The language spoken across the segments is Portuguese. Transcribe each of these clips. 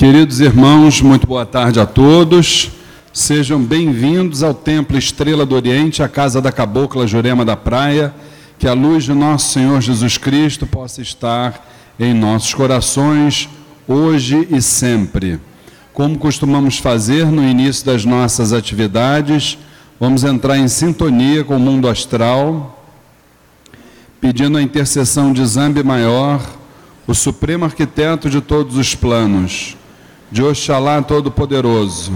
Queridos irmãos, muito boa tarde a todos. Sejam bem-vindos ao Templo Estrela do Oriente, a casa da Cabocla Jurema da Praia. Que a luz de nosso Senhor Jesus Cristo possa estar em nossos corações, hoje e sempre. Como costumamos fazer no início das nossas atividades, vamos entrar em sintonia com o mundo astral, pedindo a intercessão de Zambi Maior, o supremo arquiteto de todos os planos de Oxalá Todo-Poderoso,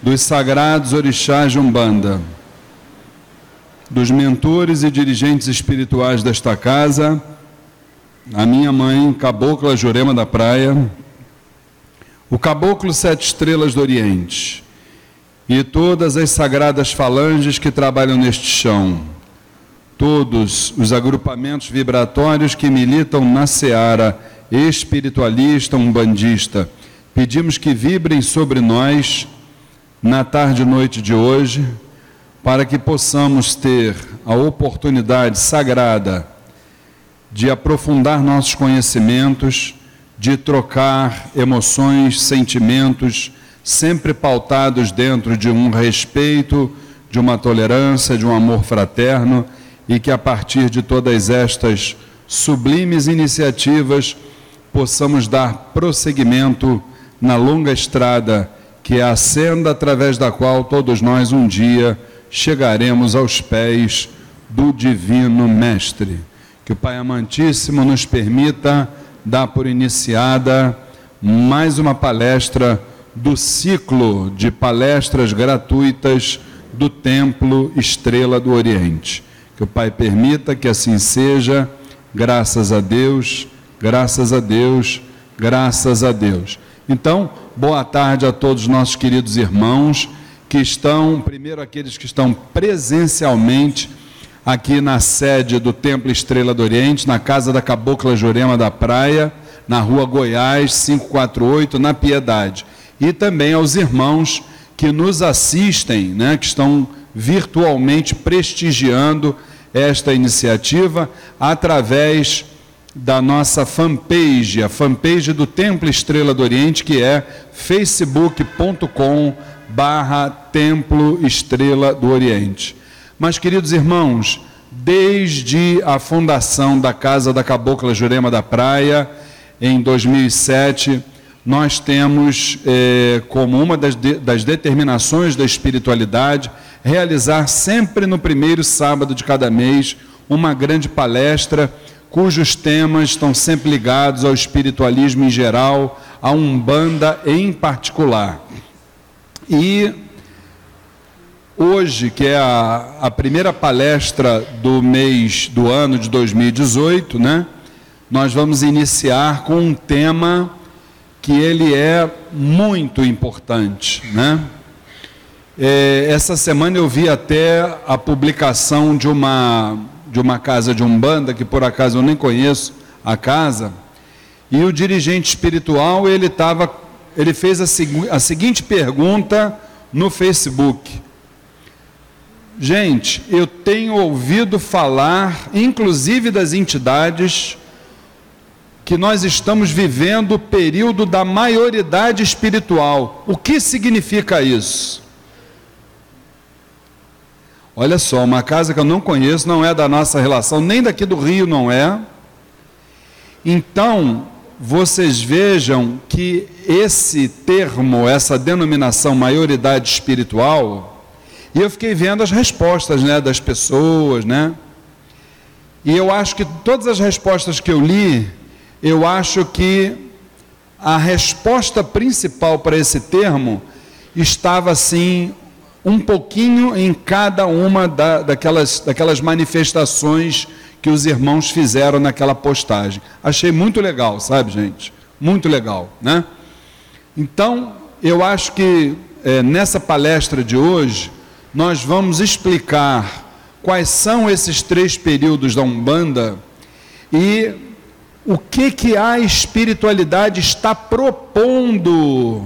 dos sagrados orixás de Umbanda, dos mentores e dirigentes espirituais desta casa, a minha mãe, Cabocla Jurema da Praia, o Caboclo Sete Estrelas do Oriente e todas as sagradas falanges que trabalham neste chão, todos os agrupamentos vibratórios que militam na seara espiritualista, umbandista, Pedimos que vibrem sobre nós na tarde e noite de hoje, para que possamos ter a oportunidade sagrada de aprofundar nossos conhecimentos, de trocar emoções, sentimentos, sempre pautados dentro de um respeito, de uma tolerância, de um amor fraterno, e que a partir de todas estas sublimes iniciativas possamos dar prosseguimento na longa estrada que é a senda através da qual todos nós um dia chegaremos aos pés do Divino Mestre. Que o Pai Amantíssimo nos permita dar por iniciada mais uma palestra do ciclo de palestras gratuitas do Templo Estrela do Oriente. Que o Pai permita que assim seja, graças a Deus, graças a Deus, graças a Deus. Então, boa tarde a todos os nossos queridos irmãos que estão, primeiro aqueles que estão presencialmente aqui na sede do Templo Estrela do Oriente, na casa da Cabocla Jurema da Praia, na rua Goiás 548, na Piedade. E também aos irmãos que nos assistem, né, que estão virtualmente prestigiando esta iniciativa através da nossa fanpage, a fanpage do Templo Estrela do Oriente, que é facebook.com barra Templo Estrela do Oriente. Mas, queridos irmãos, desde a fundação da Casa da Cabocla Jurema da Praia, em 2007, nós temos eh, como uma das, de, das determinações da espiritualidade realizar sempre no primeiro sábado de cada mês uma grande palestra cujos temas estão sempre ligados ao espiritualismo em geral, a Umbanda em particular. E hoje, que é a, a primeira palestra do mês do ano de 2018, né? Nós vamos iniciar com um tema que ele é muito importante, né? É, essa semana eu vi até a publicação de uma de uma casa de umbanda que por acaso eu nem conheço a casa e o dirigente espiritual ele tava ele fez a, a seguinte pergunta no Facebook. Gente eu tenho ouvido falar inclusive das entidades que nós estamos vivendo o período da maioridade espiritual. O que significa isso Olha só, uma casa que eu não conheço, não é da nossa relação, nem daqui do Rio não é. Então, vocês vejam que esse termo, essa denominação maioridade espiritual, e eu fiquei vendo as respostas, né, das pessoas, né? E eu acho que todas as respostas que eu li, eu acho que a resposta principal para esse termo estava assim um pouquinho em cada uma da, daquelas, daquelas manifestações que os irmãos fizeram naquela postagem. Achei muito legal, sabe, gente? Muito legal, né? Então, eu acho que é, nessa palestra de hoje, nós vamos explicar quais são esses três períodos da Umbanda e o que, que a espiritualidade está propondo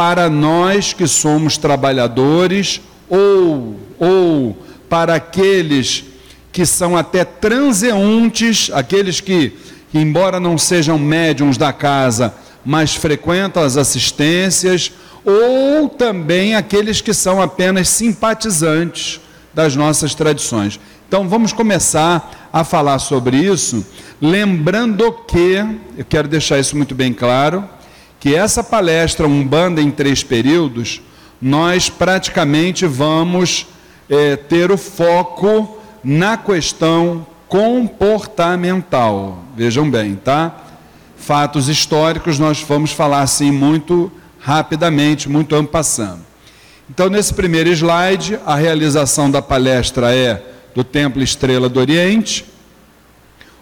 para nós que somos trabalhadores ou, ou para aqueles que são até transeuntes, aqueles que, embora não sejam médiums da casa, mas frequentam as assistências, ou também aqueles que são apenas simpatizantes das nossas tradições. Então vamos começar a falar sobre isso, lembrando que, eu quero deixar isso muito bem claro, que essa palestra Umbanda em três períodos, nós praticamente vamos é, ter o foco na questão comportamental. Vejam bem, tá? Fatos históricos nós vamos falar assim muito rapidamente, muito ampassando. Então, nesse primeiro slide, a realização da palestra é do Templo Estrela do Oriente.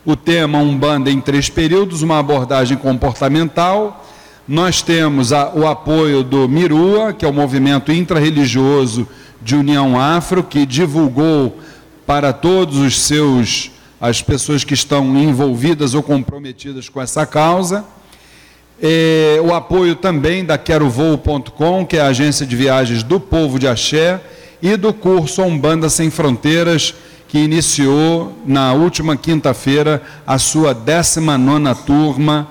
O tema Umbanda em três períodos, uma abordagem comportamental. Nós temos a, o apoio do Mirua, que é o movimento intrarreligioso de União Afro, que divulgou para todos os seus as pessoas que estão envolvidas ou comprometidas com essa causa. É, o apoio também da querovoo.com, que é a agência de viagens do povo de Axé, e do curso Umbanda Sem Fronteiras, que iniciou na última quinta-feira a sua 19 turma,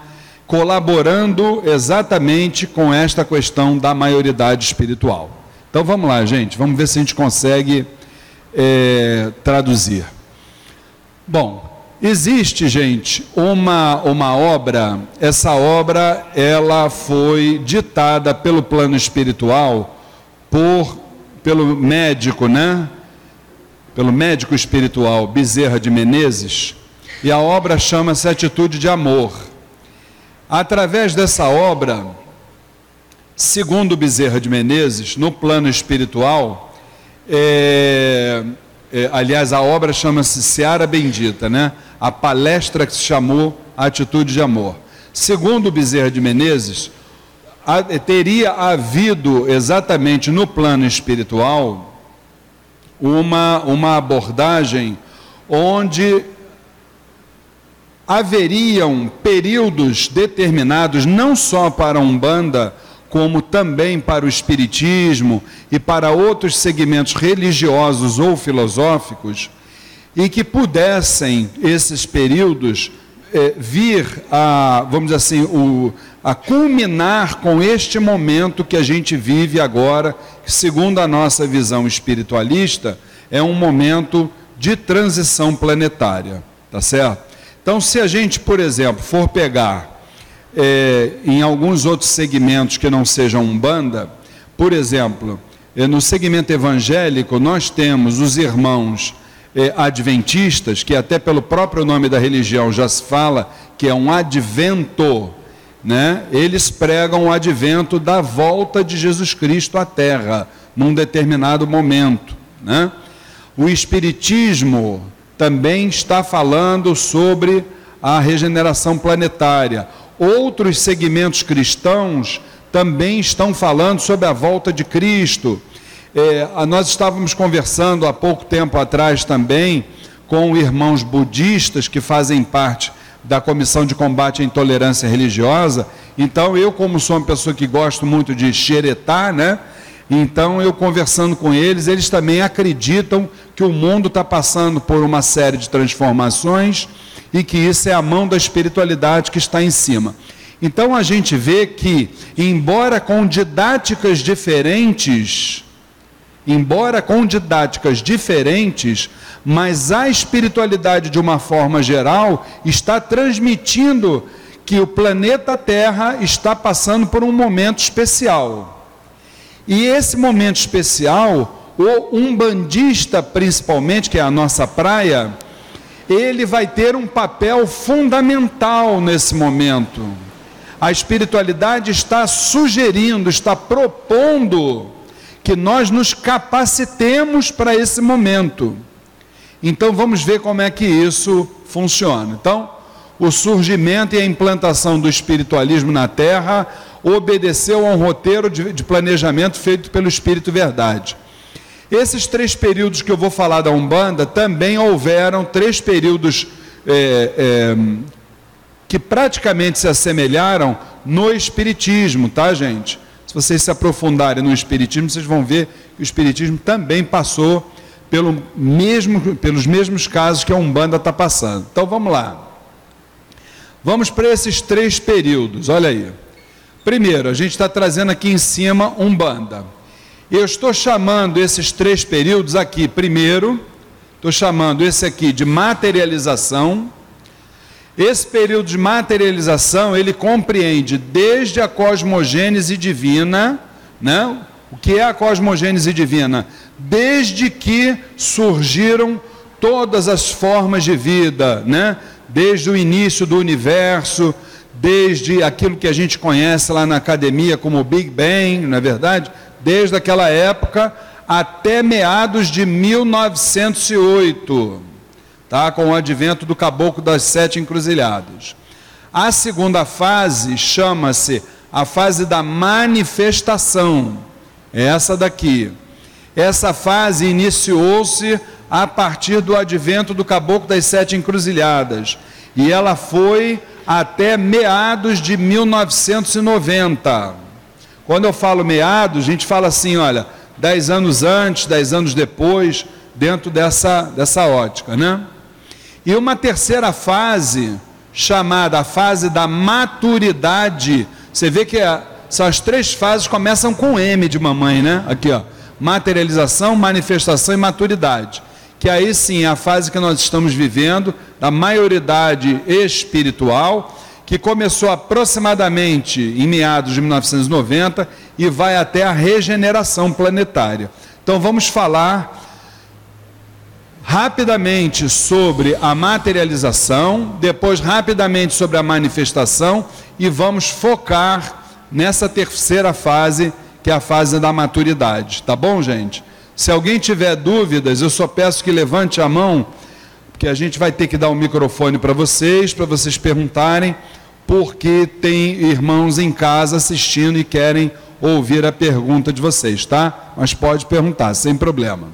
colaborando exatamente com esta questão da maioridade espiritual. Então vamos lá, gente, vamos ver se a gente consegue é, traduzir. Bom, existe, gente, uma, uma obra, essa obra ela foi ditada pelo plano espiritual por pelo médico, né? Pelo médico espiritual Bezerra de Menezes, e a obra chama-se Atitude de Amor. Através dessa obra, segundo Bezerra de Menezes, no plano espiritual, é, é, aliás, a obra chama-se Seara Bendita, né? A palestra que se chamou Atitude de Amor. Segundo Bezerra de Menezes, a, teria havido exatamente no plano espiritual uma, uma abordagem onde haveriam períodos determinados, não só para a Umbanda, como também para o Espiritismo e para outros segmentos religiosos ou filosóficos, e que pudessem esses períodos eh, vir a, vamos dizer assim, o, a culminar com este momento que a gente vive agora, que, segundo a nossa visão espiritualista, é um momento de transição planetária, tá certo? Então, se a gente, por exemplo, for pegar é, em alguns outros segmentos que não sejam Umbanda, por exemplo, é, no segmento evangélico, nós temos os irmãos é, adventistas, que até pelo próprio nome da religião já se fala que é um advento, né? eles pregam o advento da volta de Jesus Cristo à Terra, num determinado momento. Né? O Espiritismo também está falando sobre a regeneração planetária. Outros segmentos cristãos também estão falando sobre a volta de Cristo. É, nós estávamos conversando há pouco tempo atrás também com irmãos budistas que fazem parte da Comissão de Combate à Intolerância Religiosa. Então, eu, como sou uma pessoa que gosto muito de xeretar, né? Então, eu conversando com eles, eles também acreditam que o mundo está passando por uma série de transformações e que isso é a mão da espiritualidade que está em cima. Então a gente vê que, embora com didáticas diferentes, embora com didáticas diferentes, mas a espiritualidade de uma forma geral está transmitindo que o planeta Terra está passando por um momento especial. E esse momento especial, o umbandista principalmente, que é a nossa praia, ele vai ter um papel fundamental nesse momento. A espiritualidade está sugerindo, está propondo que nós nos capacitemos para esse momento. Então vamos ver como é que isso funciona. Então, o surgimento e a implantação do espiritualismo na Terra obedeceu a um roteiro de, de planejamento feito pelo Espírito Verdade. Esses três períodos que eu vou falar da Umbanda também houveram três períodos é, é, que praticamente se assemelharam no Espiritismo, tá, gente? Se vocês se aprofundarem no Espiritismo, vocês vão ver que o Espiritismo também passou pelo mesmo, pelos mesmos casos que a Umbanda está passando. Então vamos lá. Vamos para esses três períodos, olha aí. Primeiro, a gente está trazendo aqui em cima Umbanda. Eu estou chamando esses três períodos aqui, primeiro, estou chamando esse aqui de materialização. Esse período de materialização, ele compreende desde a cosmogênese divina, né? O que é a cosmogênese divina? Desde que surgiram todas as formas de vida, né? Desde o início do universo, desde aquilo que a gente conhece lá na academia como Big Bang, não é verdade? desde aquela época até meados de 1908, tá? com o advento do caboclo das sete encruzilhadas. A segunda fase chama-se a fase da manifestação, é essa daqui. Essa fase iniciou-se a partir do advento do caboclo das sete encruzilhadas e ela foi até meados de 1990. Quando eu falo meados, a gente fala assim, olha, dez anos antes, dez anos depois, dentro dessa, dessa ótica, né? E uma terceira fase, chamada a fase da maturidade, você vê que a, são as três fases começam com M de mamãe, né? Aqui, ó, materialização, manifestação e maturidade. Que aí sim é a fase que nós estamos vivendo, da maioridade espiritual, que começou aproximadamente em meados de 1990 e vai até a regeneração planetária. Então vamos falar rapidamente sobre a materialização, depois rapidamente sobre a manifestação e vamos focar nessa terceira fase, que é a fase da maturidade. Tá bom, gente? Se alguém tiver dúvidas, eu só peço que levante a mão, porque a gente vai ter que dar o um microfone para vocês, para vocês perguntarem porque tem irmãos em casa assistindo e querem ouvir a pergunta de vocês, tá? Mas pode perguntar, sem problema.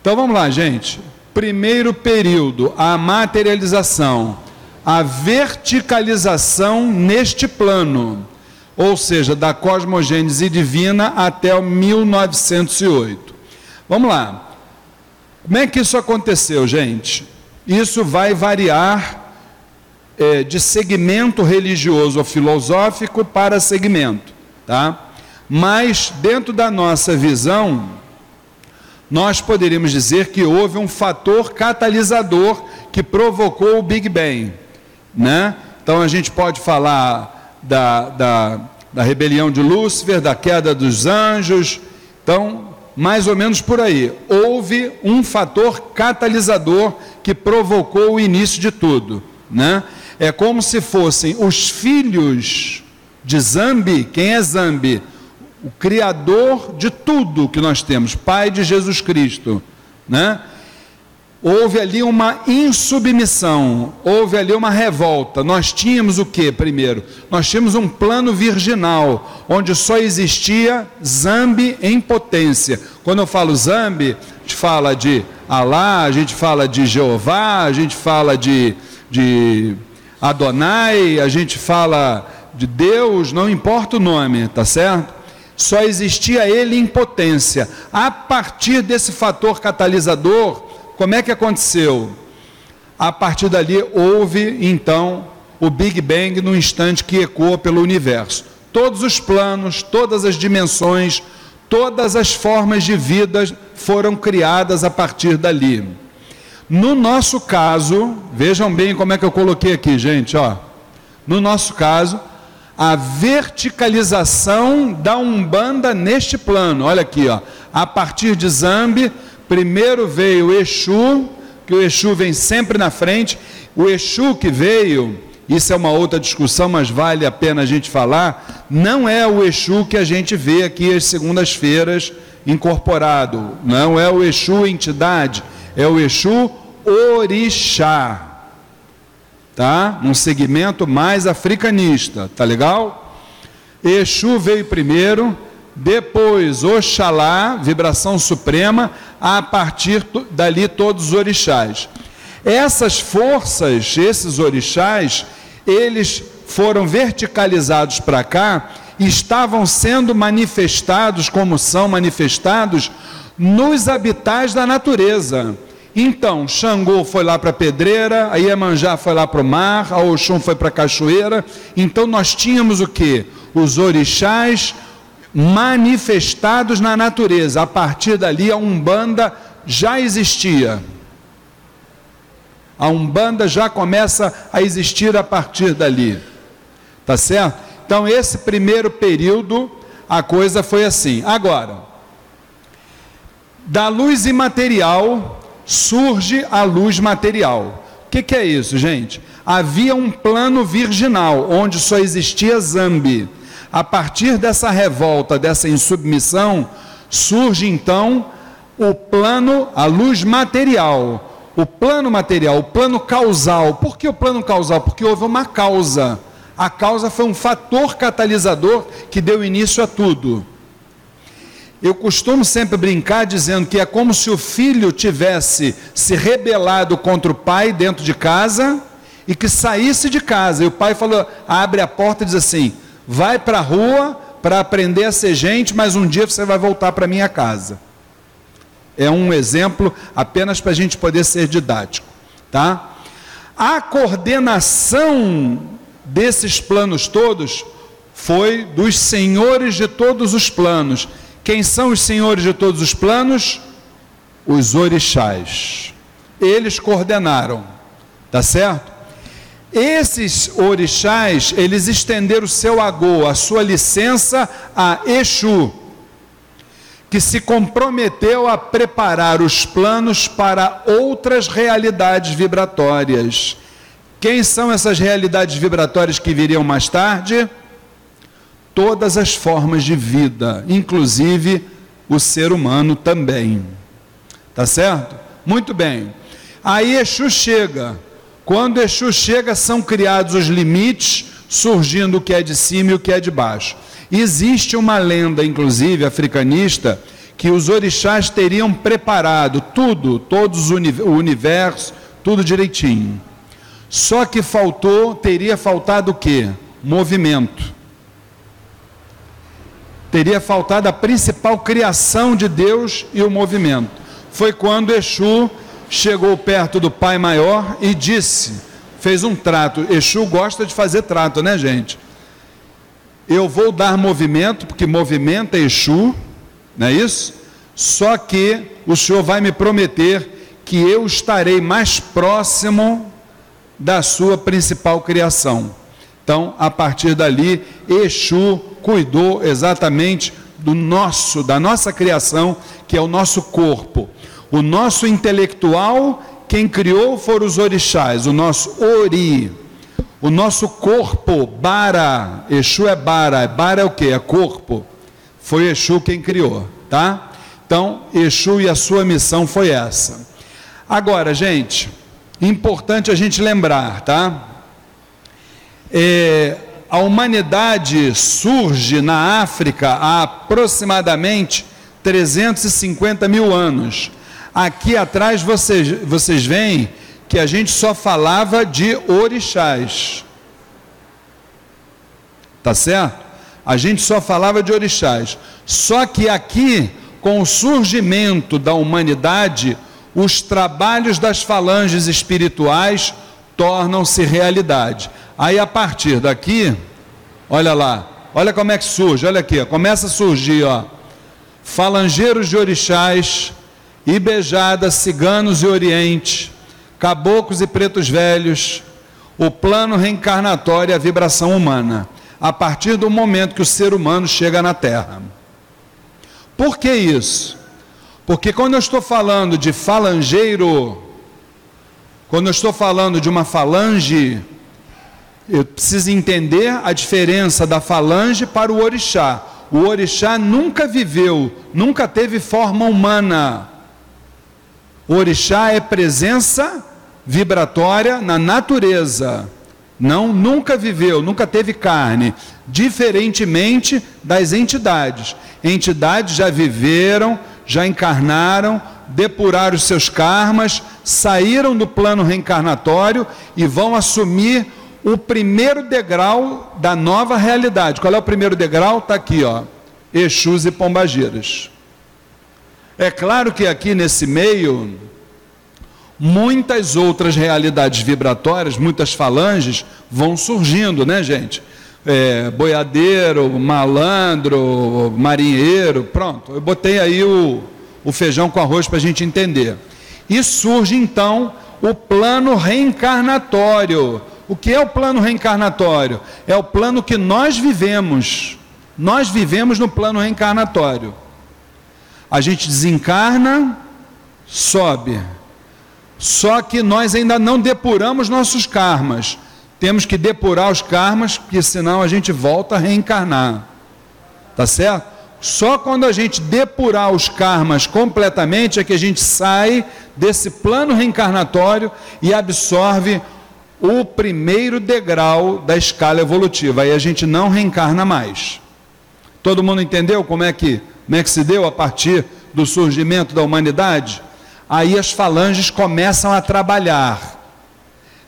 Então vamos lá, gente. Primeiro período, a materialização, a verticalização neste plano, ou seja, da cosmogênese divina até o 1908. Vamos lá. Como é que isso aconteceu, gente? Isso vai variar é, de segmento religioso ou filosófico para segmento, tá? Mas dentro da nossa visão, nós poderíamos dizer que houve um fator catalisador que provocou o Big Bang, né? Então a gente pode falar da, da, da rebelião de Lúcifer, da queda dos anjos, então mais ou menos por aí. Houve um fator catalisador que provocou o início de tudo, né? é como se fossem os filhos de Zambi. Quem é Zambi? O criador de tudo que nós temos, Pai de Jesus Cristo, né? Houve ali uma insubmissão, houve ali uma revolta. Nós tínhamos o que primeiro? Nós tínhamos um plano virginal, onde só existia Zambi em potência. Quando eu falo Zambi, a gente fala de Alá, a gente fala de Jeová, a gente fala de, de Adonai, a gente fala de Deus, não importa o nome, tá certo? Só existia ele em potência. A partir desse fator catalisador, como é que aconteceu? A partir dali houve então o Big Bang no instante que ecoa pelo universo. Todos os planos, todas as dimensões, todas as formas de vida foram criadas a partir dali. No nosso caso, vejam bem como é que eu coloquei aqui, gente, ó. No nosso caso, a verticalização da Umbanda neste plano. Olha aqui, ó. A partir de Zambi, primeiro veio o Exu, que o Exu vem sempre na frente. O Exu que veio, isso é uma outra discussão, mas vale a pena a gente falar, não é o Exu que a gente vê aqui às segundas-feiras incorporado. Não é o Exu entidade, é o Exu orixá, tá? Um segmento mais africanista, tá legal? Exu veio primeiro, depois Oxalá, vibração suprema, a partir dali todos os orixás. Essas forças, esses orixás, eles foram verticalizados para cá, estavam sendo manifestados como são manifestados nos habitats da natureza. Então, Xangô foi lá para a pedreira, a Iemanjá foi lá para o mar, a Oxum foi para a cachoeira. Então, nós tínhamos o que? Os orixás manifestados na natureza. A partir dali, a Umbanda já existia. A Umbanda já começa a existir a partir dali. Tá certo? Então, esse primeiro período, a coisa foi assim. Agora, da luz imaterial surge a luz material. O que, que é isso, gente? Havia um plano virginal onde só existia Zambi. A partir dessa revolta, dessa insubmissão, surge então o plano, a luz material. O plano material, o plano causal. Por que o plano causal? Porque houve uma causa. A causa foi um fator catalisador que deu início a tudo. Eu costumo sempre brincar dizendo que é como se o filho tivesse se rebelado contra o pai dentro de casa e que saísse de casa. E o pai falou, abre a porta e diz assim: vai para a rua para aprender a ser gente, mas um dia você vai voltar para minha casa. É um exemplo apenas para a gente poder ser didático, tá? A coordenação desses planos todos foi dos senhores de todos os planos quem são os senhores de todos os planos? Os orixás. Eles coordenaram, tá certo? Esses orixás, eles estenderam o seu agô, a sua licença a Exu, que se comprometeu a preparar os planos para outras realidades vibratórias. Quem são essas realidades vibratórias que viriam mais tarde? todas as formas de vida, inclusive o ser humano também. Tá certo? Muito bem. Aí Exu chega. Quando Exu chega, são criados os limites, surgindo o que é de cima e o que é de baixo. Existe uma lenda, inclusive africanista, que os orixás teriam preparado tudo, todos o universo, tudo direitinho. Só que faltou, teria faltado o quê? Movimento teria faltado a principal criação de Deus e o movimento. Foi quando Exu chegou perto do Pai Maior e disse, fez um trato. Exu gosta de fazer trato, né, gente? Eu vou dar movimento, porque movimento é Exu, não é isso? Só que o Senhor vai me prometer que eu estarei mais próximo da sua principal criação. Então, a partir dali, Exu cuidou exatamente do nosso, da nossa criação, que é o nosso corpo. O nosso intelectual, quem criou foram os orixás, o nosso ori. O nosso corpo, bara, Exu é bara, bara é o que? É corpo. Foi Exu quem criou, tá? Então, Exu e a sua missão foi essa. Agora, gente, importante a gente lembrar, tá? É, a humanidade surge na África há aproximadamente 350 mil anos. Aqui atrás vocês, vocês veem que a gente só falava de orixás. Tá certo? A gente só falava de orixás. Só que aqui, com o surgimento da humanidade, os trabalhos das falanges espirituais tornam-se realidade. Aí a partir daqui, olha lá, olha como é que surge, olha aqui, começa a surgir, ó, falangeiros de orixás, ibejadas, ciganos e oriente, caboclos e pretos velhos, o plano reencarnatório e a vibração humana, a partir do momento que o ser humano chega na Terra. Por que isso? Porque quando eu estou falando de falangeiro, quando eu estou falando de uma falange, eu preciso entender a diferença da falange para o orixá. O orixá nunca viveu, nunca teve forma humana. Orixá é presença vibratória na natureza. Não, nunca viveu, nunca teve carne, diferentemente das entidades. Entidades já viveram, já encarnaram, depuraram os seus karmas, saíram do plano reencarnatório e vão assumir o primeiro degrau da nova realidade. Qual é o primeiro degrau? Está aqui, ó. Exus e Pombagiras. É claro que aqui nesse meio, muitas outras realidades vibratórias, muitas falanges vão surgindo, né, gente? é, boiadeiro, malandro, marinheiro, pronto. Eu botei aí o, o feijão com arroz para a gente entender. E surge então o plano reencarnatório. O que é o plano reencarnatório? É o plano que nós vivemos. Nós vivemos no plano reencarnatório. A gente desencarna, sobe. Só que nós ainda não depuramos nossos karmas. Temos que depurar os karmas, porque senão a gente volta a reencarnar. Tá certo? Só quando a gente depurar os karmas completamente é que a gente sai desse plano reencarnatório e absorve o primeiro degrau da escala evolutiva. Aí a gente não reencarna mais. Todo mundo entendeu como é que, como é que se deu a partir do surgimento da humanidade? Aí as falanges começam a trabalhar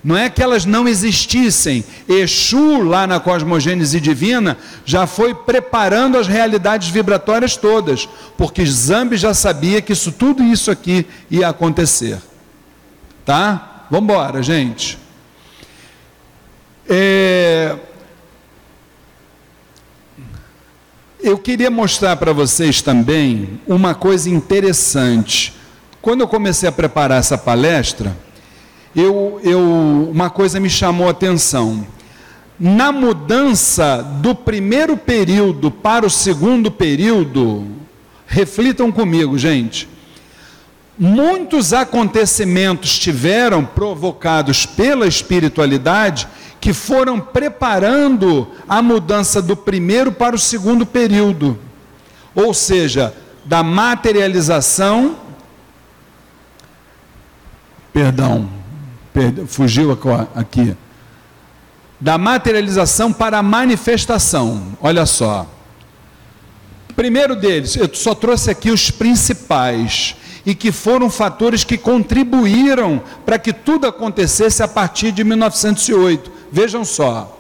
não é que elas não existissem. Exu, lá na cosmogênese divina, já foi preparando as realidades vibratórias todas, porque Zambi já sabia que isso tudo isso aqui ia acontecer. Tá? Vamos embora, gente. É... Eu queria mostrar para vocês também uma coisa interessante. Quando eu comecei a preparar essa palestra, eu, eu, uma coisa me chamou a atenção. Na mudança do primeiro período para o segundo período, reflitam comigo, gente. Muitos acontecimentos tiveram provocados pela espiritualidade que foram preparando a mudança do primeiro para o segundo período. Ou seja, da materialização. Perdão, fugiu aqui. Da materialização para a manifestação. Olha só. Primeiro deles, eu só trouxe aqui os principais e que foram fatores que contribuíram para que tudo acontecesse a partir de 1908. Vejam só.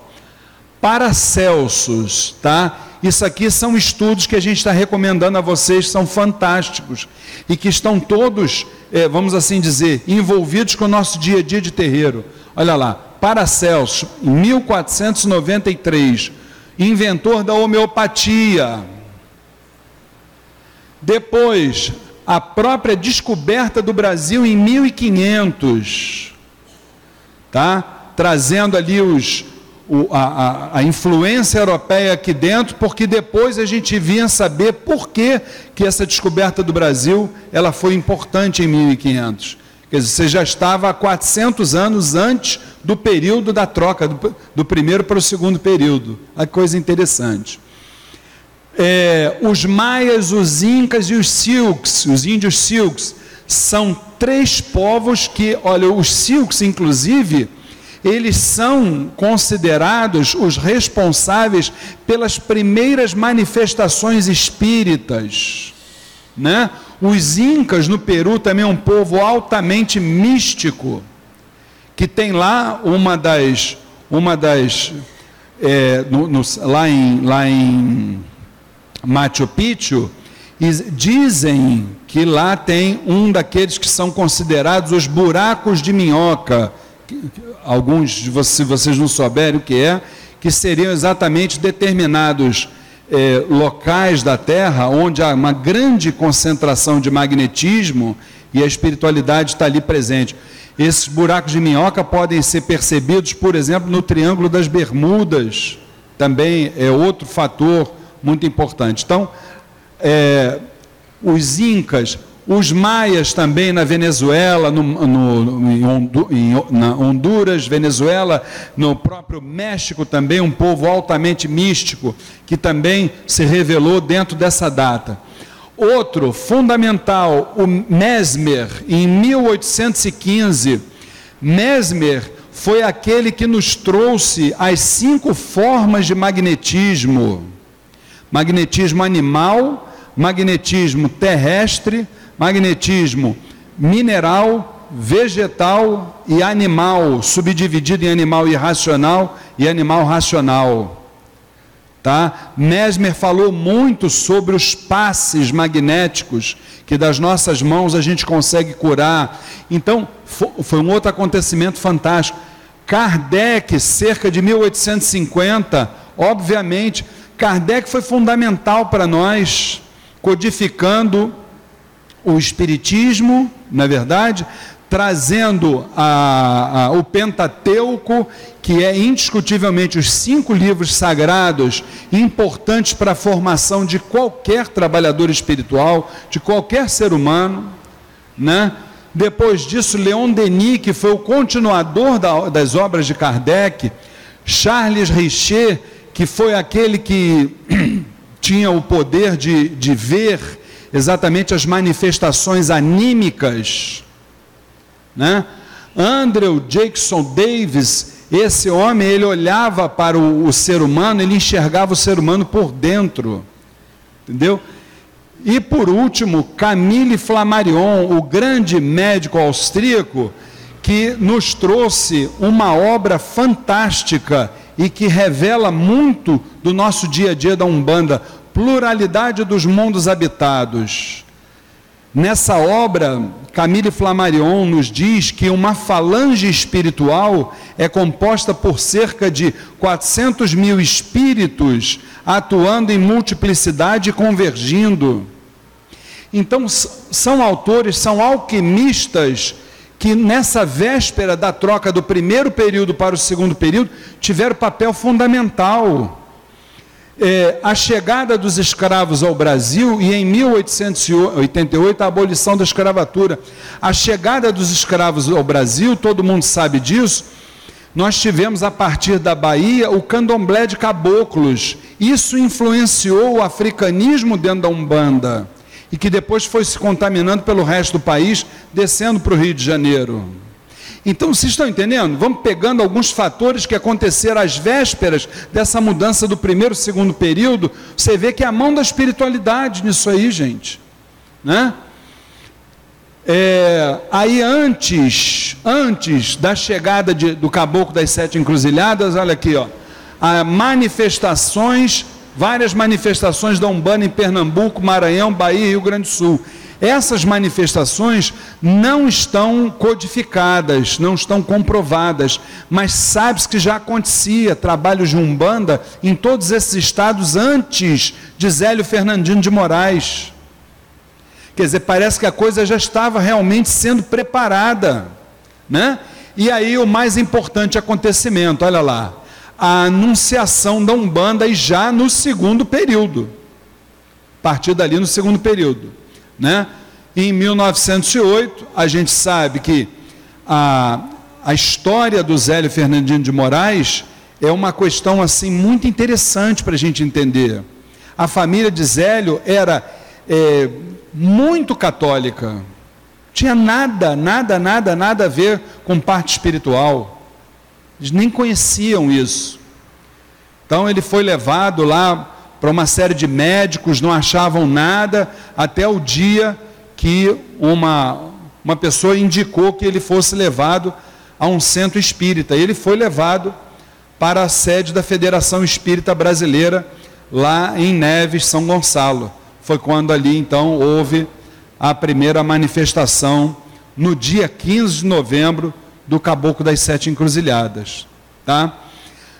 Paracelsus, tá? Isso aqui são estudos que a gente está recomendando a vocês, são fantásticos e que estão todos é, vamos assim dizer, envolvidos com o nosso dia a dia de terreiro. Olha lá, Paracelso, em 1493, inventor da homeopatia. Depois, a própria descoberta do Brasil em 1500, tá? Trazendo ali os, o, a, a, influência europeia aqui dentro, porque depois a gente vinha saber por que, que essa descoberta do Brasil ela foi importante em 1500. Quer dizer, você já estava há 400 anos antes do período da troca, do, do primeiro para o segundo período. A coisa interessante. É, os maias, os incas e os silks, os índios silks, são três povos que, olha, os silks, inclusive, eles são considerados os responsáveis pelas primeiras manifestações espíritas. Né? Os incas no Peru também é um povo altamente místico, que tem lá uma das, uma das é, no, no, lá, em, lá em Machu Picchu, dizem que lá tem um daqueles que são considerados os buracos de minhoca alguns de vocês, se vocês não souberem o que é, que seriam exatamente determinados é, locais da Terra onde há uma grande concentração de magnetismo e a espiritualidade está ali presente. Esses buracos de minhoca podem ser percebidos, por exemplo, no Triângulo das Bermudas, também é outro fator muito importante. Então, é, os incas os maias também na Venezuela, no, no, em, na Honduras, Venezuela, no próprio México também, um povo altamente místico, que também se revelou dentro dessa data. Outro fundamental, o Mesmer, em 1815. Mesmer foi aquele que nos trouxe as cinco formas de magnetismo: magnetismo animal, magnetismo terrestre, magnetismo mineral, vegetal e animal, subdividido em animal irracional e animal racional. Tá? Mesmer falou muito sobre os passes magnéticos que das nossas mãos a gente consegue curar. Então, foi um outro acontecimento fantástico. Kardec, cerca de 1850, obviamente, Kardec foi fundamental para nós, codificando o Espiritismo, na é verdade, trazendo a, a, o Pentateuco, que é indiscutivelmente os cinco livros sagrados importantes para a formação de qualquer trabalhador espiritual, de qualquer ser humano, né? Depois disso, Leon Denis, que foi o continuador da, das obras de Kardec, Charles Richer, que foi aquele que tinha o poder de, de ver exatamente as manifestações anímicas, né? Andrew Jackson Davis, esse homem, ele olhava para o, o ser humano, ele enxergava o ser humano por dentro, entendeu? E por último, Camille Flammarion, o grande médico austríaco, que nos trouxe uma obra fantástica e que revela muito do nosso dia a dia da Umbanda, pluralidade dos mundos habitados. Nessa obra, Camille Flammarion nos diz que uma falange espiritual é composta por cerca de 400 mil espíritos atuando em multiplicidade e convergindo. Então, são autores, são alquimistas que nessa véspera da troca do primeiro período para o segundo período tiveram papel fundamental. É, a chegada dos escravos ao Brasil e em 1888 a abolição da escravatura. A chegada dos escravos ao Brasil, todo mundo sabe disso. Nós tivemos a partir da Bahia o candomblé de caboclos. Isso influenciou o africanismo dentro da Umbanda e que depois foi se contaminando pelo resto do país, descendo para o Rio de Janeiro. Então, vocês estão entendendo? Vamos pegando alguns fatores que aconteceram às vésperas dessa mudança do primeiro e segundo período. Você vê que é a mão da espiritualidade nisso aí, gente. Né? É, aí antes, antes da chegada de, do caboclo das sete encruzilhadas, olha aqui, ó, manifestações várias manifestações da Umbanda em Pernambuco, Maranhão, Bahia e Rio Grande do Sul. Essas manifestações não estão codificadas, não estão comprovadas, mas sabe-se que já acontecia trabalho de Umbanda em todos esses estados antes de Zélio Fernandino de Moraes. Quer dizer, parece que a coisa já estava realmente sendo preparada, né? E aí o mais importante acontecimento, olha lá, a anunciação da Umbanda e já no segundo período. A partir dali no segundo período, né? Em 1908, a gente sabe que a, a história do Zélio Fernandino de Moraes é uma questão assim muito interessante para a gente entender. A família de Zélio era é, muito católica, tinha nada, nada, nada, nada a ver com parte espiritual. Eles nem conheciam isso. Então ele foi levado lá para uma série de médicos, não achavam nada, até o dia que uma, uma pessoa indicou que ele fosse levado a um centro espírita. Ele foi levado para a sede da Federação Espírita Brasileira, lá em Neves, São Gonçalo. Foi quando ali então houve a primeira manifestação, no dia 15 de novembro do Caboclo das Sete Encruzilhadas, tá?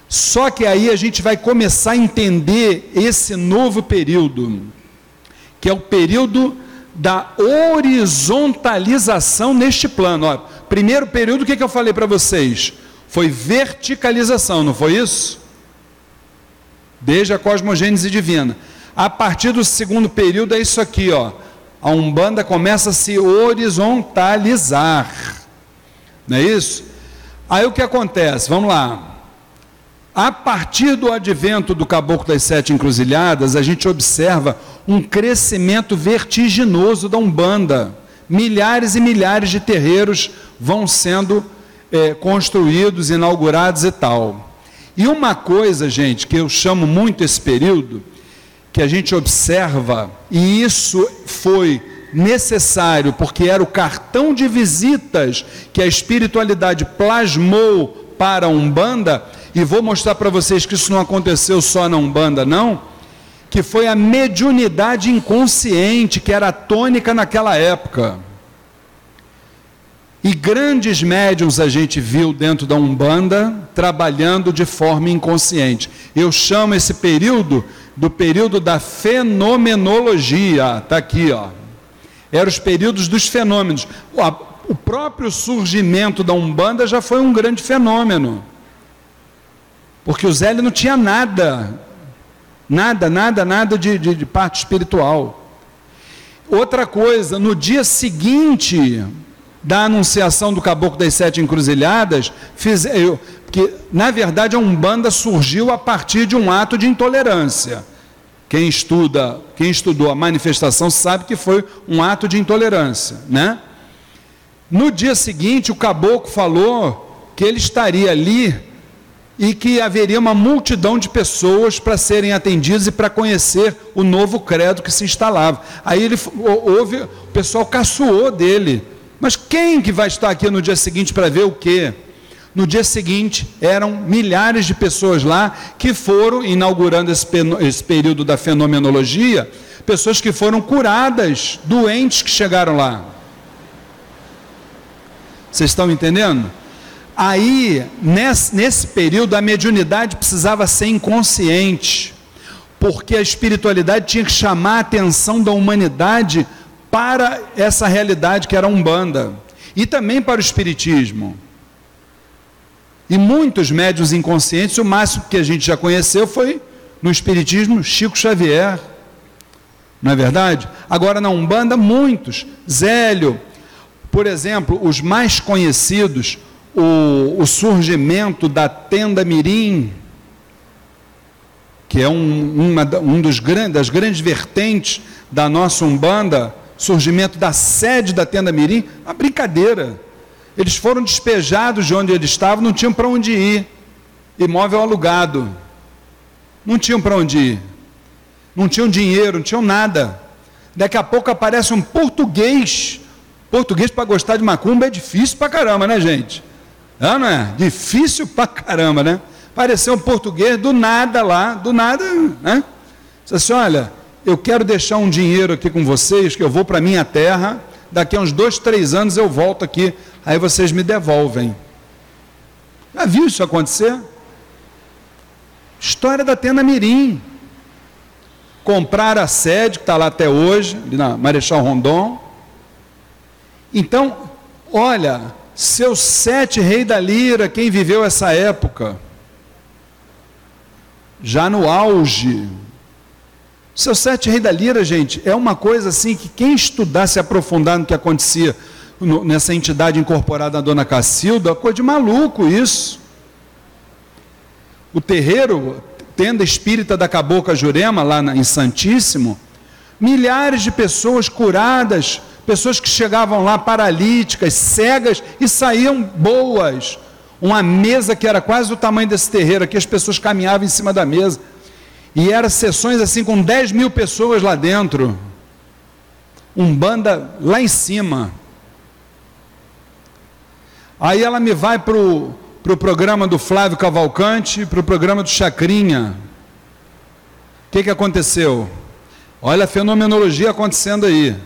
Só que aí a gente vai começar a entender esse novo período, que é o período da horizontalização neste plano. Ó, primeiro período, o que, que eu falei para vocês? Foi verticalização, não foi isso? Desde a cosmogênese divina. A partir do segundo período é isso aqui, ó. A Umbanda começa a se horizontalizar. Não é isso? Aí o que acontece? Vamos lá. A partir do advento do Caboclo das Sete Encruzilhadas, a gente observa um crescimento vertiginoso da Umbanda. Milhares e milhares de terreiros vão sendo é, construídos, inaugurados e tal. E uma coisa, gente, que eu chamo muito esse período, que a gente observa, e isso foi necessário, porque era o cartão de visitas que a espiritualidade plasmou para a Umbanda, e vou mostrar para vocês que isso não aconteceu só na Umbanda, não, que foi a mediunidade inconsciente, que era tônica naquela época. E grandes médiums a gente viu dentro da Umbanda trabalhando de forma inconsciente. Eu chamo esse período do período da fenomenologia. Está aqui, ó. Eram os períodos dos fenômenos. O próprio surgimento da Umbanda já foi um grande fenômeno. Porque o Zélio não tinha nada, nada, nada, nada de, de, de parte espiritual. Outra coisa, no dia seguinte, da anunciação do Caboclo das Sete Encruzilhadas, fiz, eu, que na verdade a Umbanda surgiu a partir de um ato de intolerância. Quem estuda, quem estudou a manifestação sabe que foi um ato de intolerância, né? No dia seguinte, o caboclo falou que ele estaria ali e que haveria uma multidão de pessoas para serem atendidas e para conhecer o novo credo que se instalava. Aí ele houve, o pessoal caçoou dele. Mas quem que vai estar aqui no dia seguinte para ver o quê? No dia seguinte, eram milhares de pessoas lá que foram, inaugurando esse, esse período da fenomenologia, pessoas que foram curadas, doentes que chegaram lá. Vocês estão entendendo? Aí, nesse, nesse período, a mediunidade precisava ser inconsciente, porque a espiritualidade tinha que chamar a atenção da humanidade para essa realidade que era Umbanda e também para o Espiritismo. E muitos médios inconscientes, o máximo que a gente já conheceu foi no Espiritismo Chico Xavier. Não é verdade? Agora na Umbanda, muitos. Zélio, por exemplo, os mais conhecidos, o, o surgimento da tenda Mirim, que é um, uma, um dos grandes, das grandes vertentes da nossa Umbanda, surgimento da sede da tenda Mirim, uma brincadeira. Eles foram despejados de onde eles estavam, não tinham para onde ir. Imóvel alugado. Não tinham para onde ir. Não tinham dinheiro, não tinham nada. Daqui a pouco aparece um português. Português para gostar de macumba é difícil para caramba, né, gente? É, não é? Difícil para caramba, né? Apareceu um português do nada lá, do nada, né? Disse assim: olha, eu quero deixar um dinheiro aqui com vocês, que eu vou para minha terra, daqui a uns dois, três anos eu volto aqui, aí vocês me devolvem. Já viu isso acontecer? História da Tenda Mirim. Compraram a sede, que está lá até hoje, na Marechal Rondon. Então, olha, seus sete reis da lira, quem viveu essa época, já no auge, seu sete rei da lira, gente, é uma coisa assim que quem estudar, se aprofundar no que acontecia no, nessa entidade incorporada na Dona Cacilda, coisa de maluco isso. O terreiro, tenda espírita da Cabocla Jurema, lá na, em Santíssimo, milhares de pessoas curadas, pessoas que chegavam lá paralíticas, cegas e saíam boas. Uma mesa que era quase do tamanho desse terreiro aqui, as pessoas caminhavam em cima da mesa. E eram sessões assim com 10 mil pessoas lá dentro. Um banda lá em cima. Aí ela me vai para o pro programa do Flávio Cavalcante, para o programa do Chacrinha. O que, que aconteceu? Olha a fenomenologia acontecendo aí.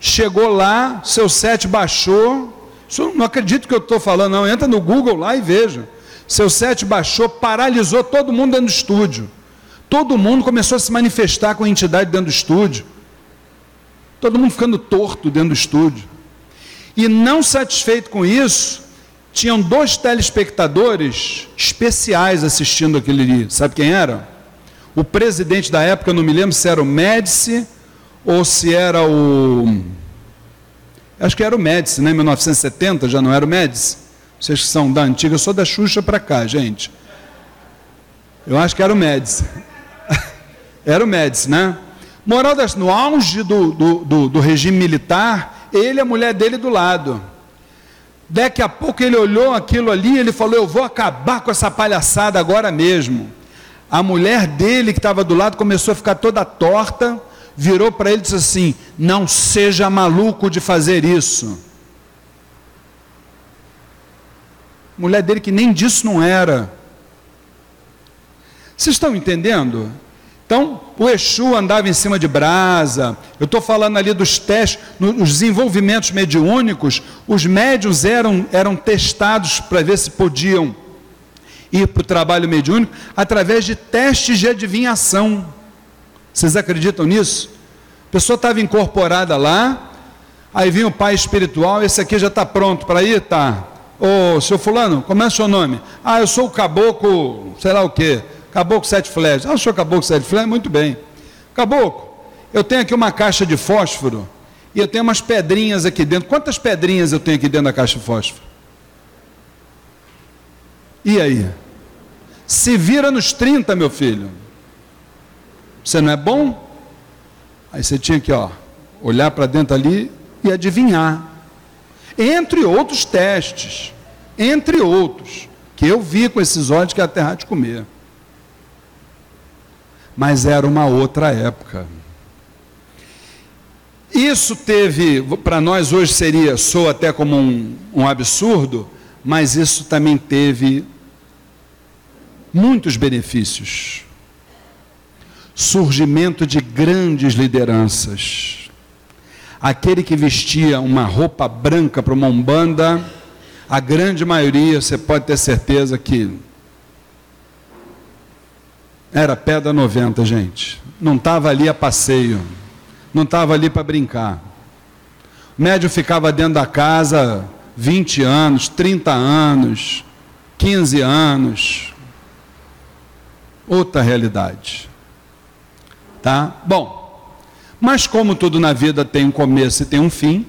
Chegou lá, seu set baixou. Isso não acredito que eu estou falando, não. Entra no Google lá e veja. Seu set baixou, paralisou todo mundo dentro do estúdio. Todo mundo começou a se manifestar com a entidade dentro do estúdio. Todo mundo ficando torto dentro do estúdio. E não satisfeito com isso, tinham dois telespectadores especiais assistindo aquele dia. Sabe quem era? O presidente da época, não me lembro se era o Médici ou se era o. Acho que era o Médici, né? Em 1970 já não era o Médici. Vocês que são da antiga, eu sou da Xuxa para cá, gente. Eu acho que era o Médici. Era o Médici, né? Moral das, no auge do, do, do, do regime militar, ele e a mulher dele do lado. Daqui a pouco ele olhou aquilo ali e ele falou: Eu vou acabar com essa palhaçada agora mesmo. A mulher dele, que estava do lado, começou a ficar toda torta, virou para ele e disse assim: Não seja maluco de fazer isso. Mulher dele que nem disso não era. Vocês estão entendendo? Então, o Exu andava em cima de brasa. Eu estou falando ali dos testes, nos desenvolvimentos mediúnicos, os médios eram, eram testados para ver se podiam ir para o trabalho mediúnico através de testes de adivinhação. Vocês acreditam nisso? A pessoa estava incorporada lá, aí vinha o pai espiritual, esse aqui já está pronto para ir? Tá. Ô, seu fulano, como é seu nome? Ah, eu sou o caboclo, sei lá o quê. Caboclo Sete Flechas. Ah, o senhor Caboclo Sete Flechas? Muito bem. Caboclo, eu tenho aqui uma caixa de fósforo e eu tenho umas pedrinhas aqui dentro. Quantas pedrinhas eu tenho aqui dentro da caixa de fósforo? E aí? Se vira nos 30, meu filho. Você não é bom? Aí você tinha que, ó, olhar para dentro ali e adivinhar. Entre outros testes, entre outros, que eu vi com esses olhos que é a terra de comer. Mas era uma outra época. Isso teve, para nós hoje seria, sou até como um, um absurdo, mas isso também teve muitos benefícios. Surgimento de grandes lideranças. Aquele que vestia uma roupa branca para uma umbanda, a grande maioria, você pode ter certeza que era pedra 90, gente. Não estava ali a passeio. Não estava ali para brincar. O médio ficava dentro da casa 20 anos, 30 anos, 15 anos outra realidade. Tá? Bom, mas como tudo na vida tem um começo e tem um fim,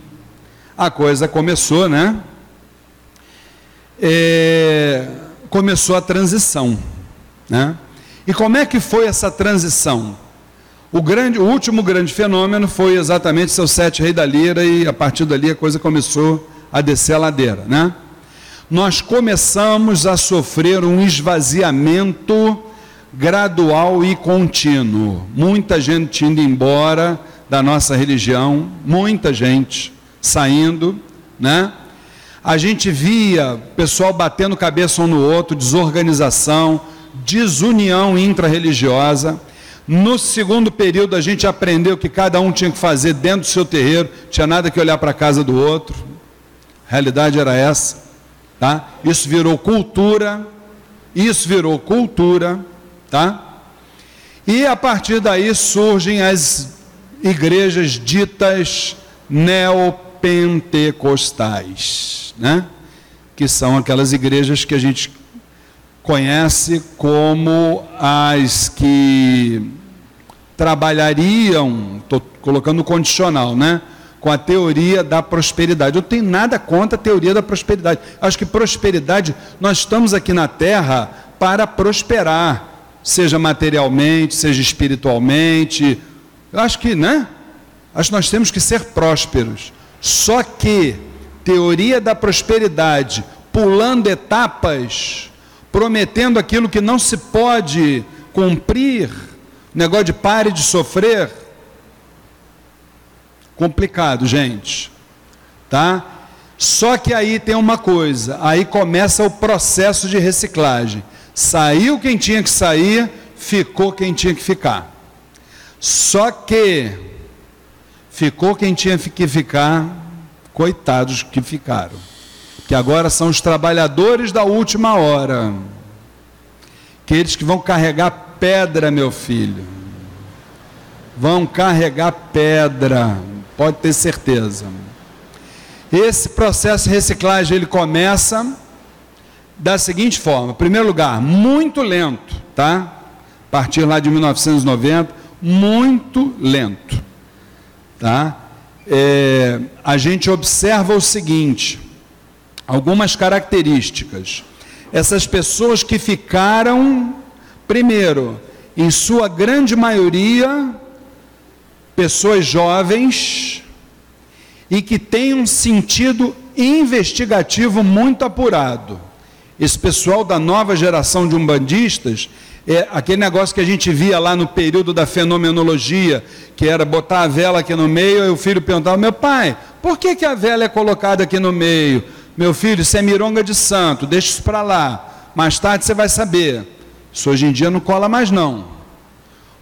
a coisa começou, né? É, começou a transição, né? E como é que foi essa transição? O, grande, o último grande fenômeno foi exatamente seu sete rei da lira e a partir dali a coisa começou a descer a ladeira, né? Nós começamos a sofrer um esvaziamento gradual e contínuo. Muita gente indo embora da nossa religião, muita gente saindo, né? A gente via pessoal batendo cabeça um no outro, desorganização, desunião intra-religiosa. No segundo período, a gente aprendeu que cada um tinha que fazer dentro do seu terreiro, tinha nada que olhar para a casa do outro. A realidade era essa, tá? Isso virou cultura, isso virou cultura tá? E a partir daí surgem as igrejas ditas neopentecostais, né? Que são aquelas igrejas que a gente conhece como as que trabalhariam, estou colocando condicional, né? Com a teoria da prosperidade. Eu tenho nada contra a teoria da prosperidade. Acho que prosperidade, nós estamos aqui na Terra para prosperar seja materialmente, seja espiritualmente. Eu acho que, né? Acho que nós temos que ser prósperos. Só que teoria da prosperidade, pulando etapas, prometendo aquilo que não se pode cumprir, negócio de pare de sofrer, complicado, gente. Tá? Só que aí tem uma coisa, aí começa o processo de reciclagem. Saiu quem tinha que sair, ficou quem tinha que ficar. Só que ficou quem tinha que ficar, coitados que ficaram. Que agora são os trabalhadores da última hora. Aqueles que vão carregar pedra, meu filho. Vão carregar pedra, pode ter certeza. Esse processo de reciclagem ele começa da seguinte forma: em primeiro lugar, muito lento, tá? A partir lá de 1990, muito lento, tá? É, a gente observa o seguinte: algumas características. Essas pessoas que ficaram, primeiro, em sua grande maioria, pessoas jovens e que têm um sentido investigativo muito apurado esse pessoal da nova geração de umbandistas, é aquele negócio que a gente via lá no período da fenomenologia, que era botar a vela aqui no meio, e o filho perguntava, meu pai, por que, que a vela é colocada aqui no meio? Meu filho, isso é mironga de santo, deixa isso para lá. Mais tarde você vai saber. Isso hoje em dia não cola mais não.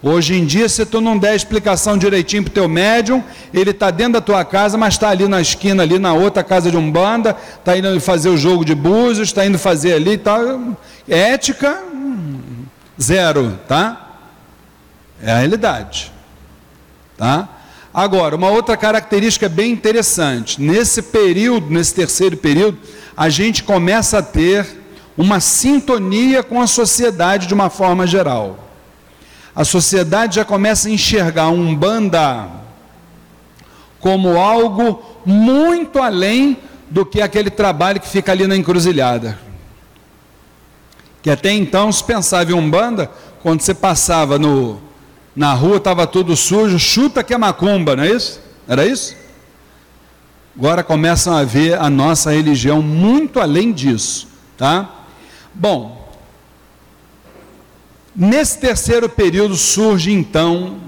Hoje em dia, se tu não der explicação direitinho para o teu médium, ele está dentro da tua casa, mas está ali na esquina, ali na outra casa de Umbanda, está indo fazer o jogo de búzios, está indo fazer ali tá. Ética, zero, tá? É a realidade. Tá? Agora, uma outra característica bem interessante, nesse período, nesse terceiro período, a gente começa a ter uma sintonia com a sociedade de uma forma geral. A sociedade já começa a enxergar um banda como algo muito além do que aquele trabalho que fica ali na encruzilhada. Que até então se pensava em Umbanda, quando você passava no, na rua, estava tudo sujo, chuta que é macumba, não é isso? Era isso? Agora começam a ver a nossa religião muito além disso, tá? Bom, Nesse terceiro período surge então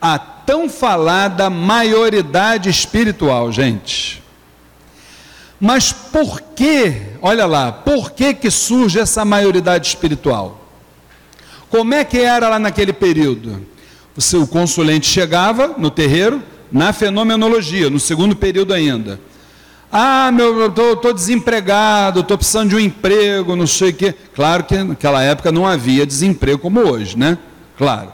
a tão falada maioridade espiritual, gente. Mas por que, olha lá, por que que surge essa maioridade espiritual? Como é que era lá naquele período? O consulente chegava no terreiro, na fenomenologia, no segundo período ainda. Ah, meu, eu estou desempregado, estou precisando de um emprego, não sei o quê. Claro que naquela época não havia desemprego como hoje, né? Claro.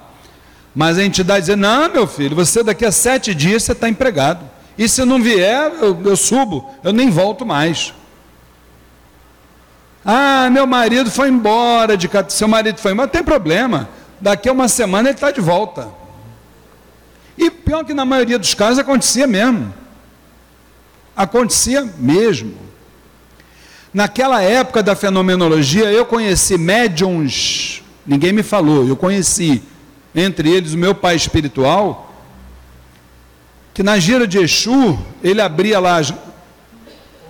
Mas a entidade dizia, não, meu filho, você daqui a sete dias você está empregado. E se não vier, eu, eu subo, eu nem volto mais. Ah, meu marido foi embora de seu marido foi embora, tem problema. Daqui a uma semana ele está de volta. E pior que na maioria dos casos acontecia mesmo. Acontecia mesmo. Naquela época da fenomenologia, eu conheci médiums, ninguém me falou, eu conheci, entre eles o meu pai espiritual, que na gira de Exu, ele abria lá,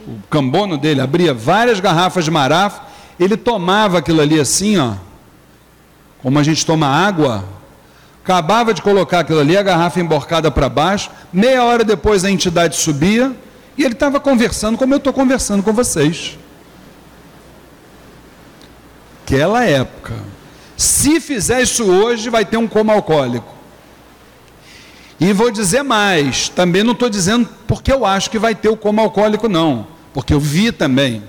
o cambono dele abria várias garrafas de marafa, ele tomava aquilo ali assim, ó, como a gente toma água, acabava de colocar aquilo ali, a garrafa emborcada para baixo, meia hora depois a entidade subia, e ele estava conversando como eu estou conversando com vocês. Aquela época. Se fizer isso hoje, vai ter um coma alcoólico. E vou dizer mais, também não estou dizendo porque eu acho que vai ter o coma alcoólico, não. Porque eu vi também.